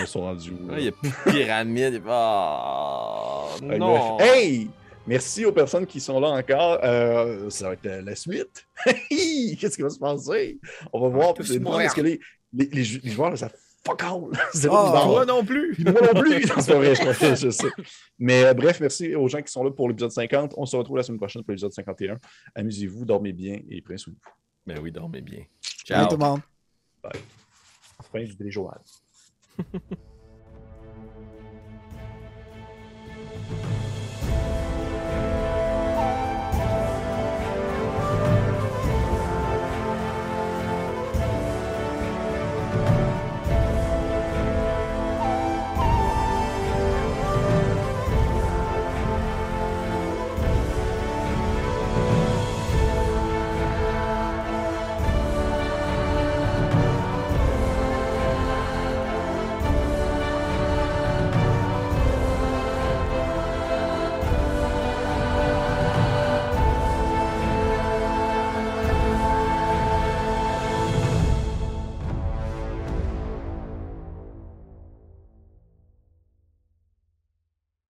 Ils sont rendus où? là? Il y a plus de pyramide. Ah, Hey, non. bref. Hey! Merci aux personnes qui sont là encore. Euh, ça va être la suite. [laughs] Qu'est-ce qui va se passer? On va voir. mourir. parce que les, les, les, jou- les joueurs, ça fuck all. [laughs] Ah. Toi non plus. Moi non plus. C'est pas vrai, je, je sais. Mais euh, bref, merci aux gens qui sont là pour l'épisode 50. On se retrouve la semaine prochaine pour l'épisode 51. Amusez-vous, dormez bien et prenez soin de vous. Ben oui, dormez bien. Ciao Ciao. tout le monde. Fin du Joal. [laughs]